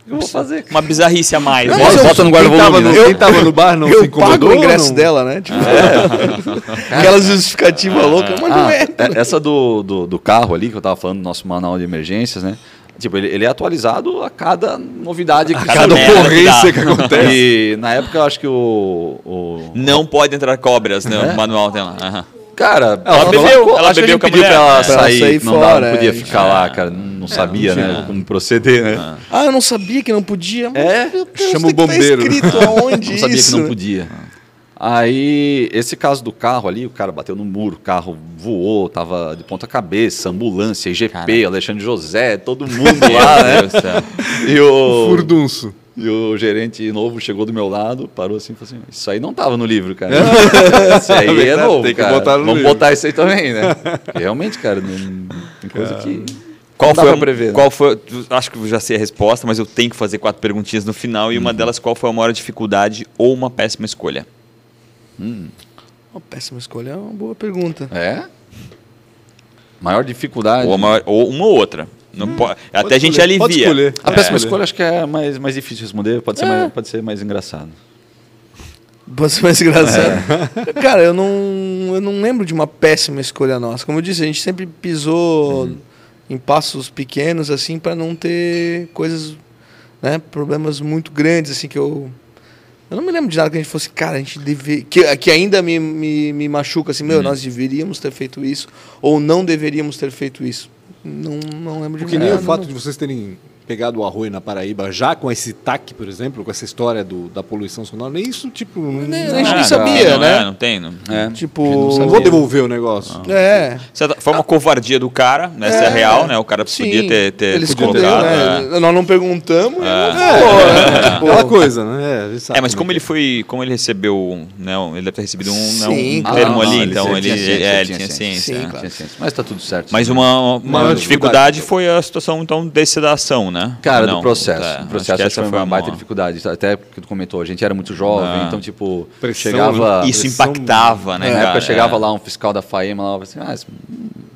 Eu vou fazer, cara. Uma bizarrice a mais. Não, né? mas eu- Bota no Quem tava guarda-volume, no, né? quem tava no bar não se Eu incomodou? pago o ingresso não? dela, né? Tipo, [LAUGHS] aquela justificativa louca, mas não Ah, é. é- essa do, do, do carro ali, que eu tava falando, do nosso manual de emergências, né? Tipo, ele, ele é atualizado a cada novidade que cada surge, merda ocorrência que que dá. acontece. E na época eu acho que o. o Não pode entrar cobras no É? manual dela. Aham. Cara, Ela não- bebeu, ela acho que a bebeu com a mulher. pra ela Pra ela sair, sair não, fora, não podia é. ficar lá, cara. Não, não sabia, tinha. né? Como proceder, né? Ah, eu não sabia que não podia. Mas, É? Chama tem o bombeiro. Que tá escrito aonde [LAUGHS] Não sabia isso? que não podia. Aí, esse caso do carro ali, o cara bateu no muro, o carro voou, tava de ponta cabeça, ambulância, IGP, Caraca. Alexandre José, todo [LAUGHS] mundo lá, né? E o, Furdunço. e o gerente novo chegou do meu lado, parou assim e falou assim: Isso aí não tava no livro, cara. [LAUGHS] Isso aí é novo, tem que cara. botar no Vamos livro." botar isso aí também, né? Porque realmente, cara, não, tem coisa que. Qual Não foi, a- prever, né? qual foi, acho que eu já sei a resposta, mas eu tenho que fazer quatro perguntinhas no final e uma Uhum. delas, qual foi a maior dificuldade ou uma péssima escolha? Uma péssima escolha é uma boa pergunta. É? Maior dificuldade. Ou, a maior- ou uma ou outra. Não Hum, po- até a gente escolher, pode alivia. A É. péssima escolha acho que é mais, mais difícil de responder, pode ser, mais, pode ser mais engraçado. Pode ser mais engraçado. Cara, eu não, eu não lembro de uma péssima escolha nossa. Como eu disse, a gente sempre pisou em passos pequenos, assim, para não ter coisas, né, problemas muito grandes, assim, que eu. Eu não me lembro de nada que a gente fosse, cara, a gente deve. Que, que ainda me, me, me machuca, assim, meu, nós deveríamos ter feito isso, ou não deveríamos ter feito isso. Não, não lembro de Porque nem nada. o fato de vocês terem pegado o arroio na Paraíba já com esse TAC, por exemplo, com essa história do, da poluição sonora, nem isso, tipo. não- Nem- não- a gente Ah, nem sabia, não, né? é, não tem. Não. É. Tipo. não vou devolver o negócio. É. Certa- Foi uma covardia do cara, né? Essa é, É, real, né? O cara Sim, podia ter, ter ele escondeu, colocado. né? é. Nós não perguntamos, ele É. não né? Tipo, Aquela coisa, né? É, É, mas como ele foi, como ele recebeu, né, ele deve ter recebido um, né, Sim, um claro. termo Ah, ali, então ele, é, tinha ciência. é. Mas tá tudo certo. Mas uma, dificuldade foi a situação então de sedação, né? Cara, Não, do processo. é, o acho processo que acho que essa foi uma baita dificuldade. Até porque tu comentou, a gente era muito jovem, Ah. então, tipo, Pressão, chegava. né? Isso pressão- impactava, né, Na cara? época chegava É. lá um fiscal da FAEMA lá, assim, ah, esse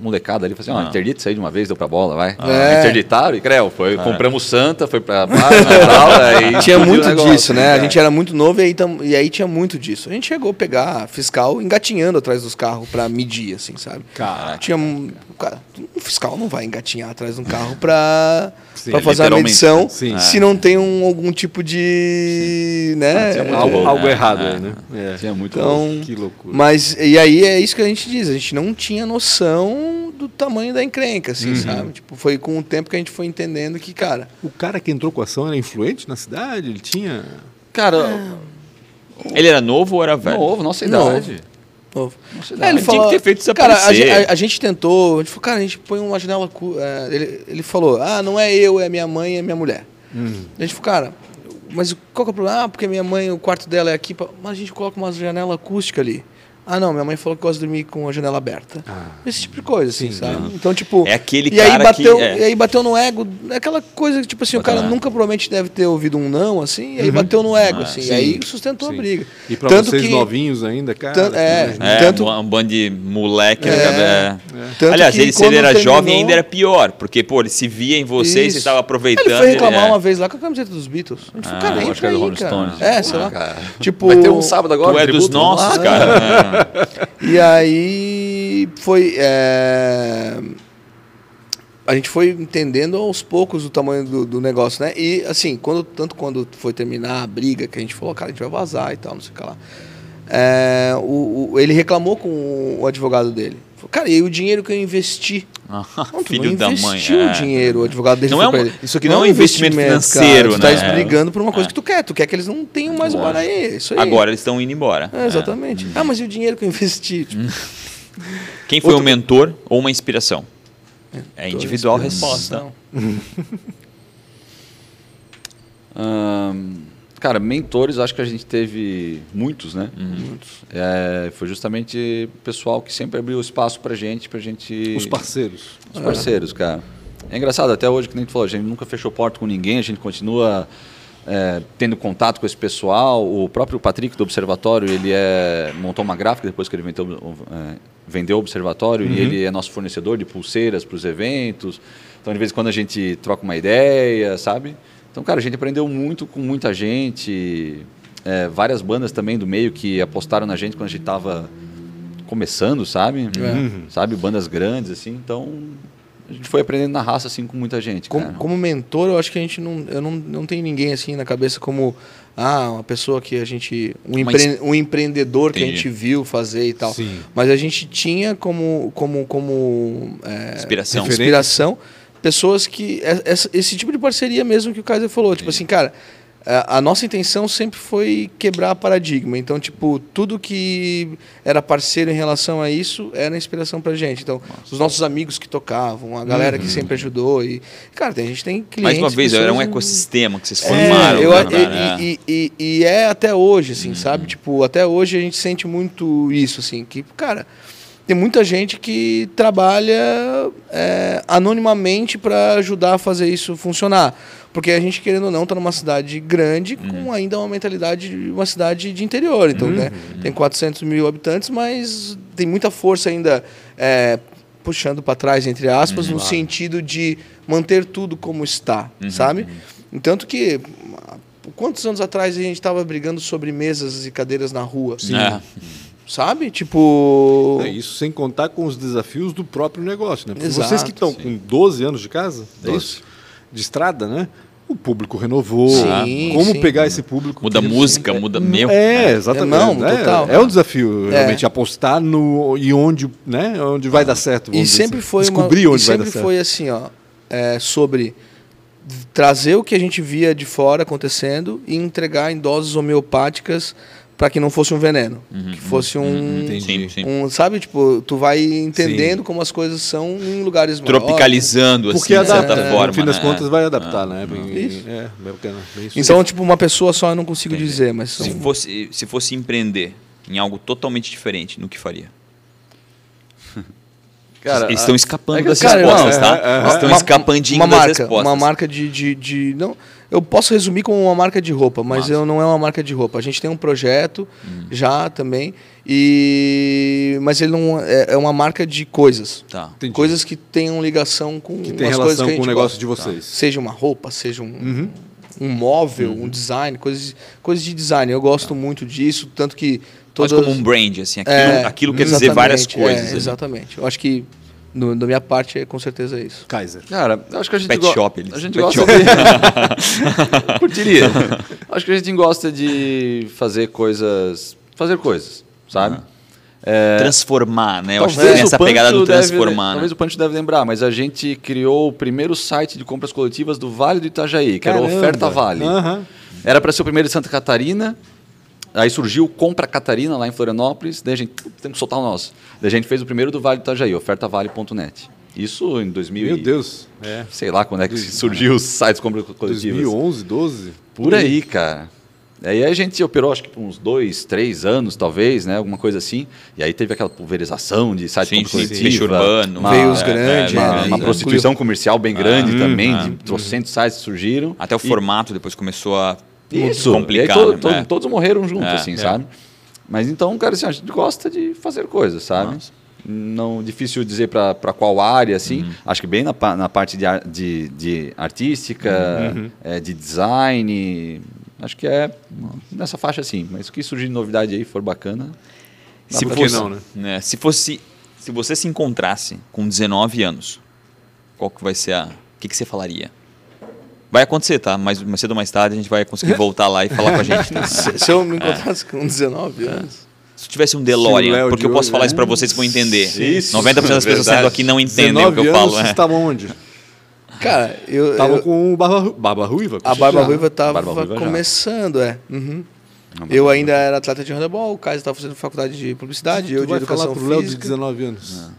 molecada ali, falou assim, ó, Ah. interdita isso aí de uma vez, deu pra bola, vai. É. Interditaram e creu, foi, compramos Santa, foi pra página e tal, aí Tinha muito disso, né? A gente era muito novo e aí, tam- e aí tinha muito disso. A gente chegou a pegar fiscal engatinhando atrás dos carros pra medir, assim, sabe? Cara, Tinha um, cara, um fiscal não vai engatinhar atrás de um carro pra, Sim, pra fazer a medição sim. se não tem um, algum tipo de. né? Ah, algo, algo É, errado é. aí, né? É. Tinha muito Então, Que loucura. Mas, e aí é isso que a gente diz, a gente não tinha noção do tamanho da encrenca, assim, sabe? Tipo, foi com o tempo que a gente foi entendendo que, cara, O cara que entrou com a ação era influente na cidade? Ele tinha. Cara, Ele era novo ou era velho? novo, nossa idade. novo. Aí idade. ele Tinha falou, que ter feito cara, a, a- a gente tentou, a gente falou, cara, a gente põe uma janela. é, ele, ele falou, ah, não é eu, é minha mãe, é minha mulher. A gente falou, cara, mas qual que é o problema? Ah, porque minha mãe, o quarto dela é aqui, pra- mas a gente coloca uma janela acústica ali. Ah, não, minha mãe falou que gosta de dormir com a janela aberta. Esse tipo de coisa, assim, Sim, sabe? Então, tipo. É aquele e aí cara bateu, que- é. E aí bateu no ego. É aquela coisa que, tipo assim, o cara É. nunca provavelmente deve ter ouvido um não, assim, e aí bateu no ego, Ah, assim. sim, E aí sustentou sim. a briga. E pra Tanto vocês que- novinhos ainda, cara. Tanto- é. imagina. É, Tanto- um bando de moleque. É, né? Tanto Aliás, que ele, se ele era terminou- jovem ainda era pior, porque, pô, ele se via em você e Isso. você estava aproveitando. Ele foi reclamar é. uma vez lá com a camiseta dos Beatles. A gente falou, Ah, cara, eu entra do aí, cara. É, sei Ah, lá. cara. Tipo, Vai ter um sábado agora, Tu é dos nossos, lá. cara. [LAUGHS] E aí foi. é, A gente foi entendendo aos poucos o tamanho do, do negócio, né? E assim, quando, tanto quando foi terminar a briga, que a gente falou, cara, a gente vai vazar e tal, não sei o que lá. É, o, o- ele reclamou com o advogado dele. Cara, e o dinheiro que eu investi? Não, tu Filho não da mãe. investiu é. o dinheiro, o advogado dele Não é um- isso aqui não é um investimento financeiro, cara, tu né? tá brigando por uma coisa É. que tu quer. Tu quer que eles não tenham mais o Baraí. Isso aí. Agora eles estão indo embora. É, exatamente. Ah, mas e o dinheiro que eu investi? Tipo, [LAUGHS] Quem foi Outro- um mentor ou uma inspiração? É individual a resposta. Não. [LAUGHS] Cara, mentores, acho que a gente teve muitos, né? Uhum. Muitos. É, foi justamente o pessoal que sempre abriu espaço pra gente, pra gente. Os parceiros. Os parceiros, cara. É engraçado, até hoje, que nem tu falou, a gente nunca fechou porta com ninguém, a gente continua é, tendo contato com esse pessoal. O próprio Patrick do Observatório, ele é, montou uma gráfica depois que ele vendeu, é, vendeu o Observatório e ele é nosso fornecedor de pulseiras para os eventos. Então, de vez em quando a gente troca uma ideia, sabe? Então, cara, a gente aprendeu muito com muita gente. É, várias bandas também do meio que apostaram na gente quando a gente estava começando, sabe? É. Sabe? Bandas grandes, assim. Então, a gente foi aprendendo na raça assim com muita gente. Como, cara. como mentor, eu acho que a gente não. Eu não, não tem ninguém assim na cabeça como. Ah, uma pessoa que a gente. Um, empre- um empreendedor que a gente viu fazer e tal. Sim. Mas a gente tinha como. como, como é, Inspiração. Referência. inspiração pessoas que. é- essa- Esse tipo de parceria mesmo que o Kaiser falou. Tipo assim, cara. A nossa intenção sempre foi quebrar paradigma. Então, tipo, tudo que era parceiro em relação a isso era inspiração pra gente. Então, os nossos amigos que tocavam, a galera que sempre ajudou. E, cara, a gente tem clientes. Mais uma vez, era um ecossistema que vocês é, formaram. eu- né, e- cara? e, e- e- e é até hoje, assim, sabe? Tipo, até hoje a gente sente muito isso, assim, que, cara, tem muita gente que trabalha é, anonimamente para ajudar a fazer isso funcionar. Porque a gente, querendo ou não, tá numa cidade grande com ainda uma mentalidade de uma cidade de interior. Então, né, tem 400 mil habitantes, mas tem muita força ainda é, puxando para trás, entre aspas, no sentido de manter tudo como está, sabe? Tanto que, quantos anos atrás a gente estava brigando sobre mesas e cadeiras na rua? É. Sabe? Tipo. É isso sem contar com os desafios do próprio negócio, né? Porque Exato, vocês que estão com 12 anos de casa, é 12. isso? De estrada, né? O público renovou. Sim, Como sim. pegar esse público? Muda música, muda meu. É, exatamente. Não, né? total. É um desafio, É. realmente, apostar no e onde, né? Onde vai dar certo. E sempre assim. foi descobrir uma, onde e vai dar sempre certo. foi assim, ó, é, sobre trazer o que a gente via de fora acontecendo e entregar em doses homeopáticas para que não fosse um veneno, que fosse um, Sim, sim. um, sabe, tipo, tu vai entendendo como as coisas são em lugares Tropicalizando, assim, Porque de adapta, certa né? forma. no fim das né? contas vai adaptar, né? Isso. É, bem bem isso. Então, tipo, uma pessoa só eu não consigo dizer, mas são Se fosse, se fosse empreender em algo totalmente diferente, no que faria? [LAUGHS] Cara, Eles estão escapando é que, das cara, respostas, não, tá? é, é, Eles estão uma, escapandinho uma das marca, respostas. uma marca de, de, de- não, eu posso resumir como uma marca de roupa, mas Massa. eu não é uma marca de roupa. A gente tem um projeto Hum. já também e mas ele não é, é uma marca de coisas, Tá. Coisas que tenham ligação com que tem relação coisas que a com gente o negócio gosta. de vocês. seja uma roupa, seja um, Uhum. um móvel, um design, coisas, coisas de design. Eu gosto muito disso, tanto que Mas todas como um brand, assim, aquilo, É, aquilo quer dizer várias exatamente, coisas. é, ali. exatamente. Eu acho que no, da minha parte é com certeza isso. Kaiser. Cara, acho que a gente Pet go- shop, eles- A gente pet gosta shop. de... [LAUGHS] Curtiria. acho que a gente gosta de fazer coisas... Fazer coisas, sabe? É, Transformar, né? Eu acho que talvez tem essa pegada do deve- transformar, né? Talvez o Pancho deve lembrar, mas a gente criou o primeiro site de compras coletivas do Vale do Itajaí, que era o Caramba. Oferta Vale. Aham. Era para ser o primeiro de Santa Catarina. Aí surgiu o Compra Catarina lá em Florianópolis. Daí a gente "Putz, tem que soltar o nosso. Daí a gente fez o primeiro do Vale do Itajaí, ofertavale.net. Isso em 2000 Meu e- Deus. É. Sei lá quando é que surgiu os sites de compras coletivas. 2011, 12? Por aí, cara. Aí a gente operou acho que por uns dois, três anos, talvez, né? Alguma coisa assim. E aí teve aquela pulverização de site Sim, de compra sim, coletiva. peixe urbano. uma- Veios é, grandes, é, uma, é, uma é. prostituição comercial bem grande Ah, também, ah, de trocentos sites surgiram. Até o E- formato depois começou a Isso, complicar. e aí to- né? to- É. todos morreram juntos, É, assim, é. sabe? Mas então, cara, assim, a gente gosta de fazer coisas, sabe? Massa. Não difícil dizer para qual área, assim. Uhum. Acho que bem na, na parte de, de, de artística, Uhum. é, de design. Acho que é nessa faixa, assim. Mas o que surgir de novidade aí for bacana. Se fosse, não, né? né, se fosse, se você se encontrasse com 19 anos, qual que vai ser a, o que, que você falaria? Vai acontecer, tá? Mas mais cedo ou mais tarde a gente vai conseguir [LAUGHS] voltar lá e falar com a gente. tá? Se, se eu me encontrasse com 19 anos. Se tivesse um DeLorean, Léo porque eu posso falar né? isso pra vocês que vão entender. Isso, 90% das pessoas verdade. sendo aqui não entendem o que eu 19 falo. é. vocês estavam onde? Cara, eu. Estavam eu- com o Barba, Barba Ruiva? a Barba Já. Ruiva tava Barba Ruiva já. começando, é. Uhum. Eu ainda era atleta de handebol, o Caio estava fazendo faculdade de publicidade, eu Tu de vai falar educação pro Léo de física. 19 anos.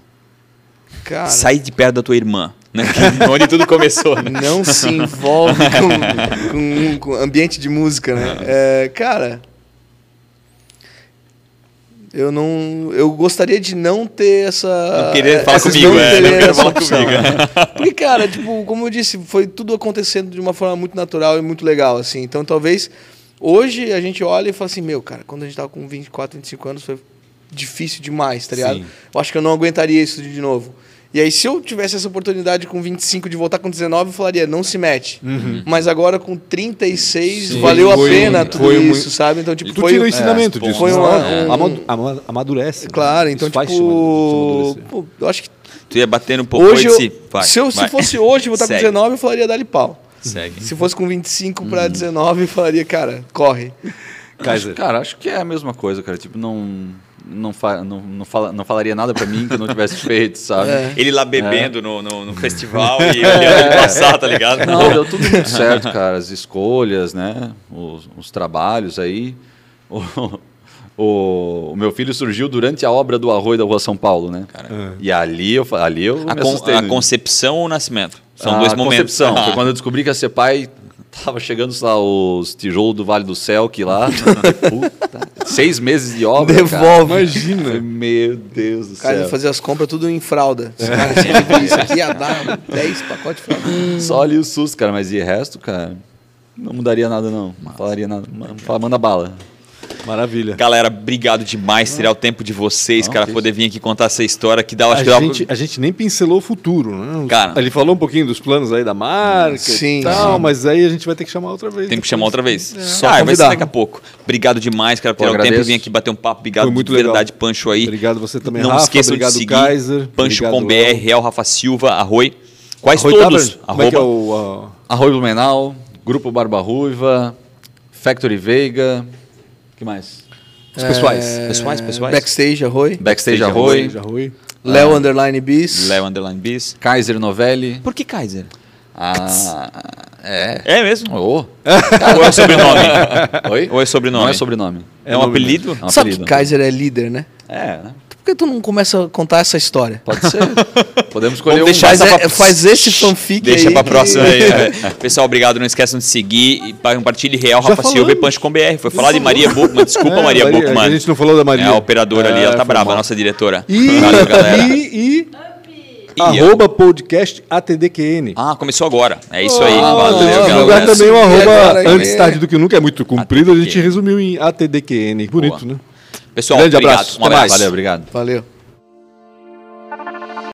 Cara, Sai de perto da tua irmã, [LAUGHS] Onde tudo começou, né? não se envolve [LAUGHS] com, com, com ambiente de música, né? É, cara, eu não, eu gostaria de não ter essa. Não querer falar comigo, é, ter não essa falar opção, comigo. né? [LAUGHS] Porque, cara, tipo, como eu disse, foi tudo acontecendo de uma forma muito natural e muito legal, assim. Então, talvez hoje a gente olha e fala assim, meu, cara, quando a gente tava com 24, 25 anos foi difícil demais, tá ligado? Sim. Eu acho que eu não aguentaria isso de novo. E aí, se eu tivesse essa oportunidade com 25 de voltar com 19, eu falaria, não se mete. Mas agora com 36, Sim. valeu a Foi pena um- tudo foi um- isso, sabe? Então, tipo, tu foi. tira o ensinamento é, disso. foi né? uma- É. um- Amadu- ama- amadurece. né? Claro, então, Isso faz tipo. amadurecer. pô, eu acho que Tu ia bater no popô Hoje, eu, disse, vai, se, eu, vai. se fosse hoje, estar com Segue. 19, eu falaria dá-lhe pau. Segue. Se fosse com 25 Hum. pra 19, eu falaria, cara, corre. Kaiser. Cara, acho que é a mesma coisa, cara. Tipo, não. Não, fa não, não, fala, não falaria nada pra mim que eu não tivesse [LAUGHS] feito, sabe? É. Ele lá bebendo no, no, no festival e [LAUGHS] olhando ele passar, tá ligado? Não, deu tudo muito certo, cara. As escolhas, né? Os, os trabalhos aí. O, [LAUGHS] o, o meu filho surgiu durante a obra do Arroio da Rua São Paulo, né? E ali eu, ali eu A, me con- assustei. a concepção ou o nascimento? São a dois momentos. concepção. Foi quando eu descobri que ia ser pai. Tava chegando lá os tijolos do Vale do Selk lá. [LAUGHS] Puta, seis meses de obra. Cara. Devolve. Imagina. Meu Deus do Cara, céu. ele fazia as compras tudo em fralda. Esse cara, se ele vir isso aqui ia dar 10 pacotes de fralda. Só ali o susto, cara. Mas de resto, cara, não mudaria nada, não. Não falaria nada. Manda bala. Maravilha. Galera, obrigado demais. Tirar o tempo de vocês, Não, cara, que poder vir aqui contar essa história que dá, acho A que dá gente, a gente nem pincelou o futuro, né? Cara. Ele falou um pouquinho dos planos aí da marca Sim, e tal, sim. mas aí a gente vai ter que chamar outra vez. Tem que chamar outra vez. Só ah, vai ser daqui a pouco. Obrigado demais, cara, por tirar o tempo e agradeço. vir aqui bater um papo. Obrigado Foi muito de legal. verdade, Pancho aí. Obrigado você também, Não Rafa. esqueçam obrigado, de seguir Kaiser. Pancho obrigado, com BR. Real Rafa Silva, Arroi. Quais Arroio todos? Tavern? É é Arroba- o... ah, Arroio Blumenau, Grupo Barba Ruiva, Factory Veiga. Que mais? Os pessoais. Pessoais, pessoais. Backstage, Arroi. Backstage Já Rui. Léo Underline Bis. Léo Underline Bis. Kaiser Novelli. Por que Kaiser? Ah, é. É mesmo? Oh. Ou é sobrenome? [LAUGHS] Oi? Ou é sobrenome? Não é sobrenome. É um apelido? É um Sabe apelido. que Kaiser é líder, né? É, né? Por que tu não começa a contar essa história? Pode ser. [LAUGHS] Podemos escolher Vamos um. deixar Faz, é- pra- faz esse fanfic Deixa aí pra que- próxima aí. né? [LAUGHS] Pessoal, obrigado. Não esqueçam de seguir e compartilhe Real Já Rafa Silva e. Pancho com BR. Foi falar de Maria Buchmann. Desculpa, É, Maria Maria- Buchmann. A gente não falou da Maria. É a operadora ali, É, ela tá brava, mal. a nossa diretora. E, Valeu, galera. e, e, E arroba podcast ATDQN. Ah, começou agora. É isso aí. Ah, Valeu, vamos galera. também o arroba antes é? tarde do que nunca, é muito comprido, a gente resumiu em ATDQN. Bonito, Boa. né? Pessoal, Grande obrigado. abraço. Um Até abraço. mais. Valeu, obrigado. Valeu.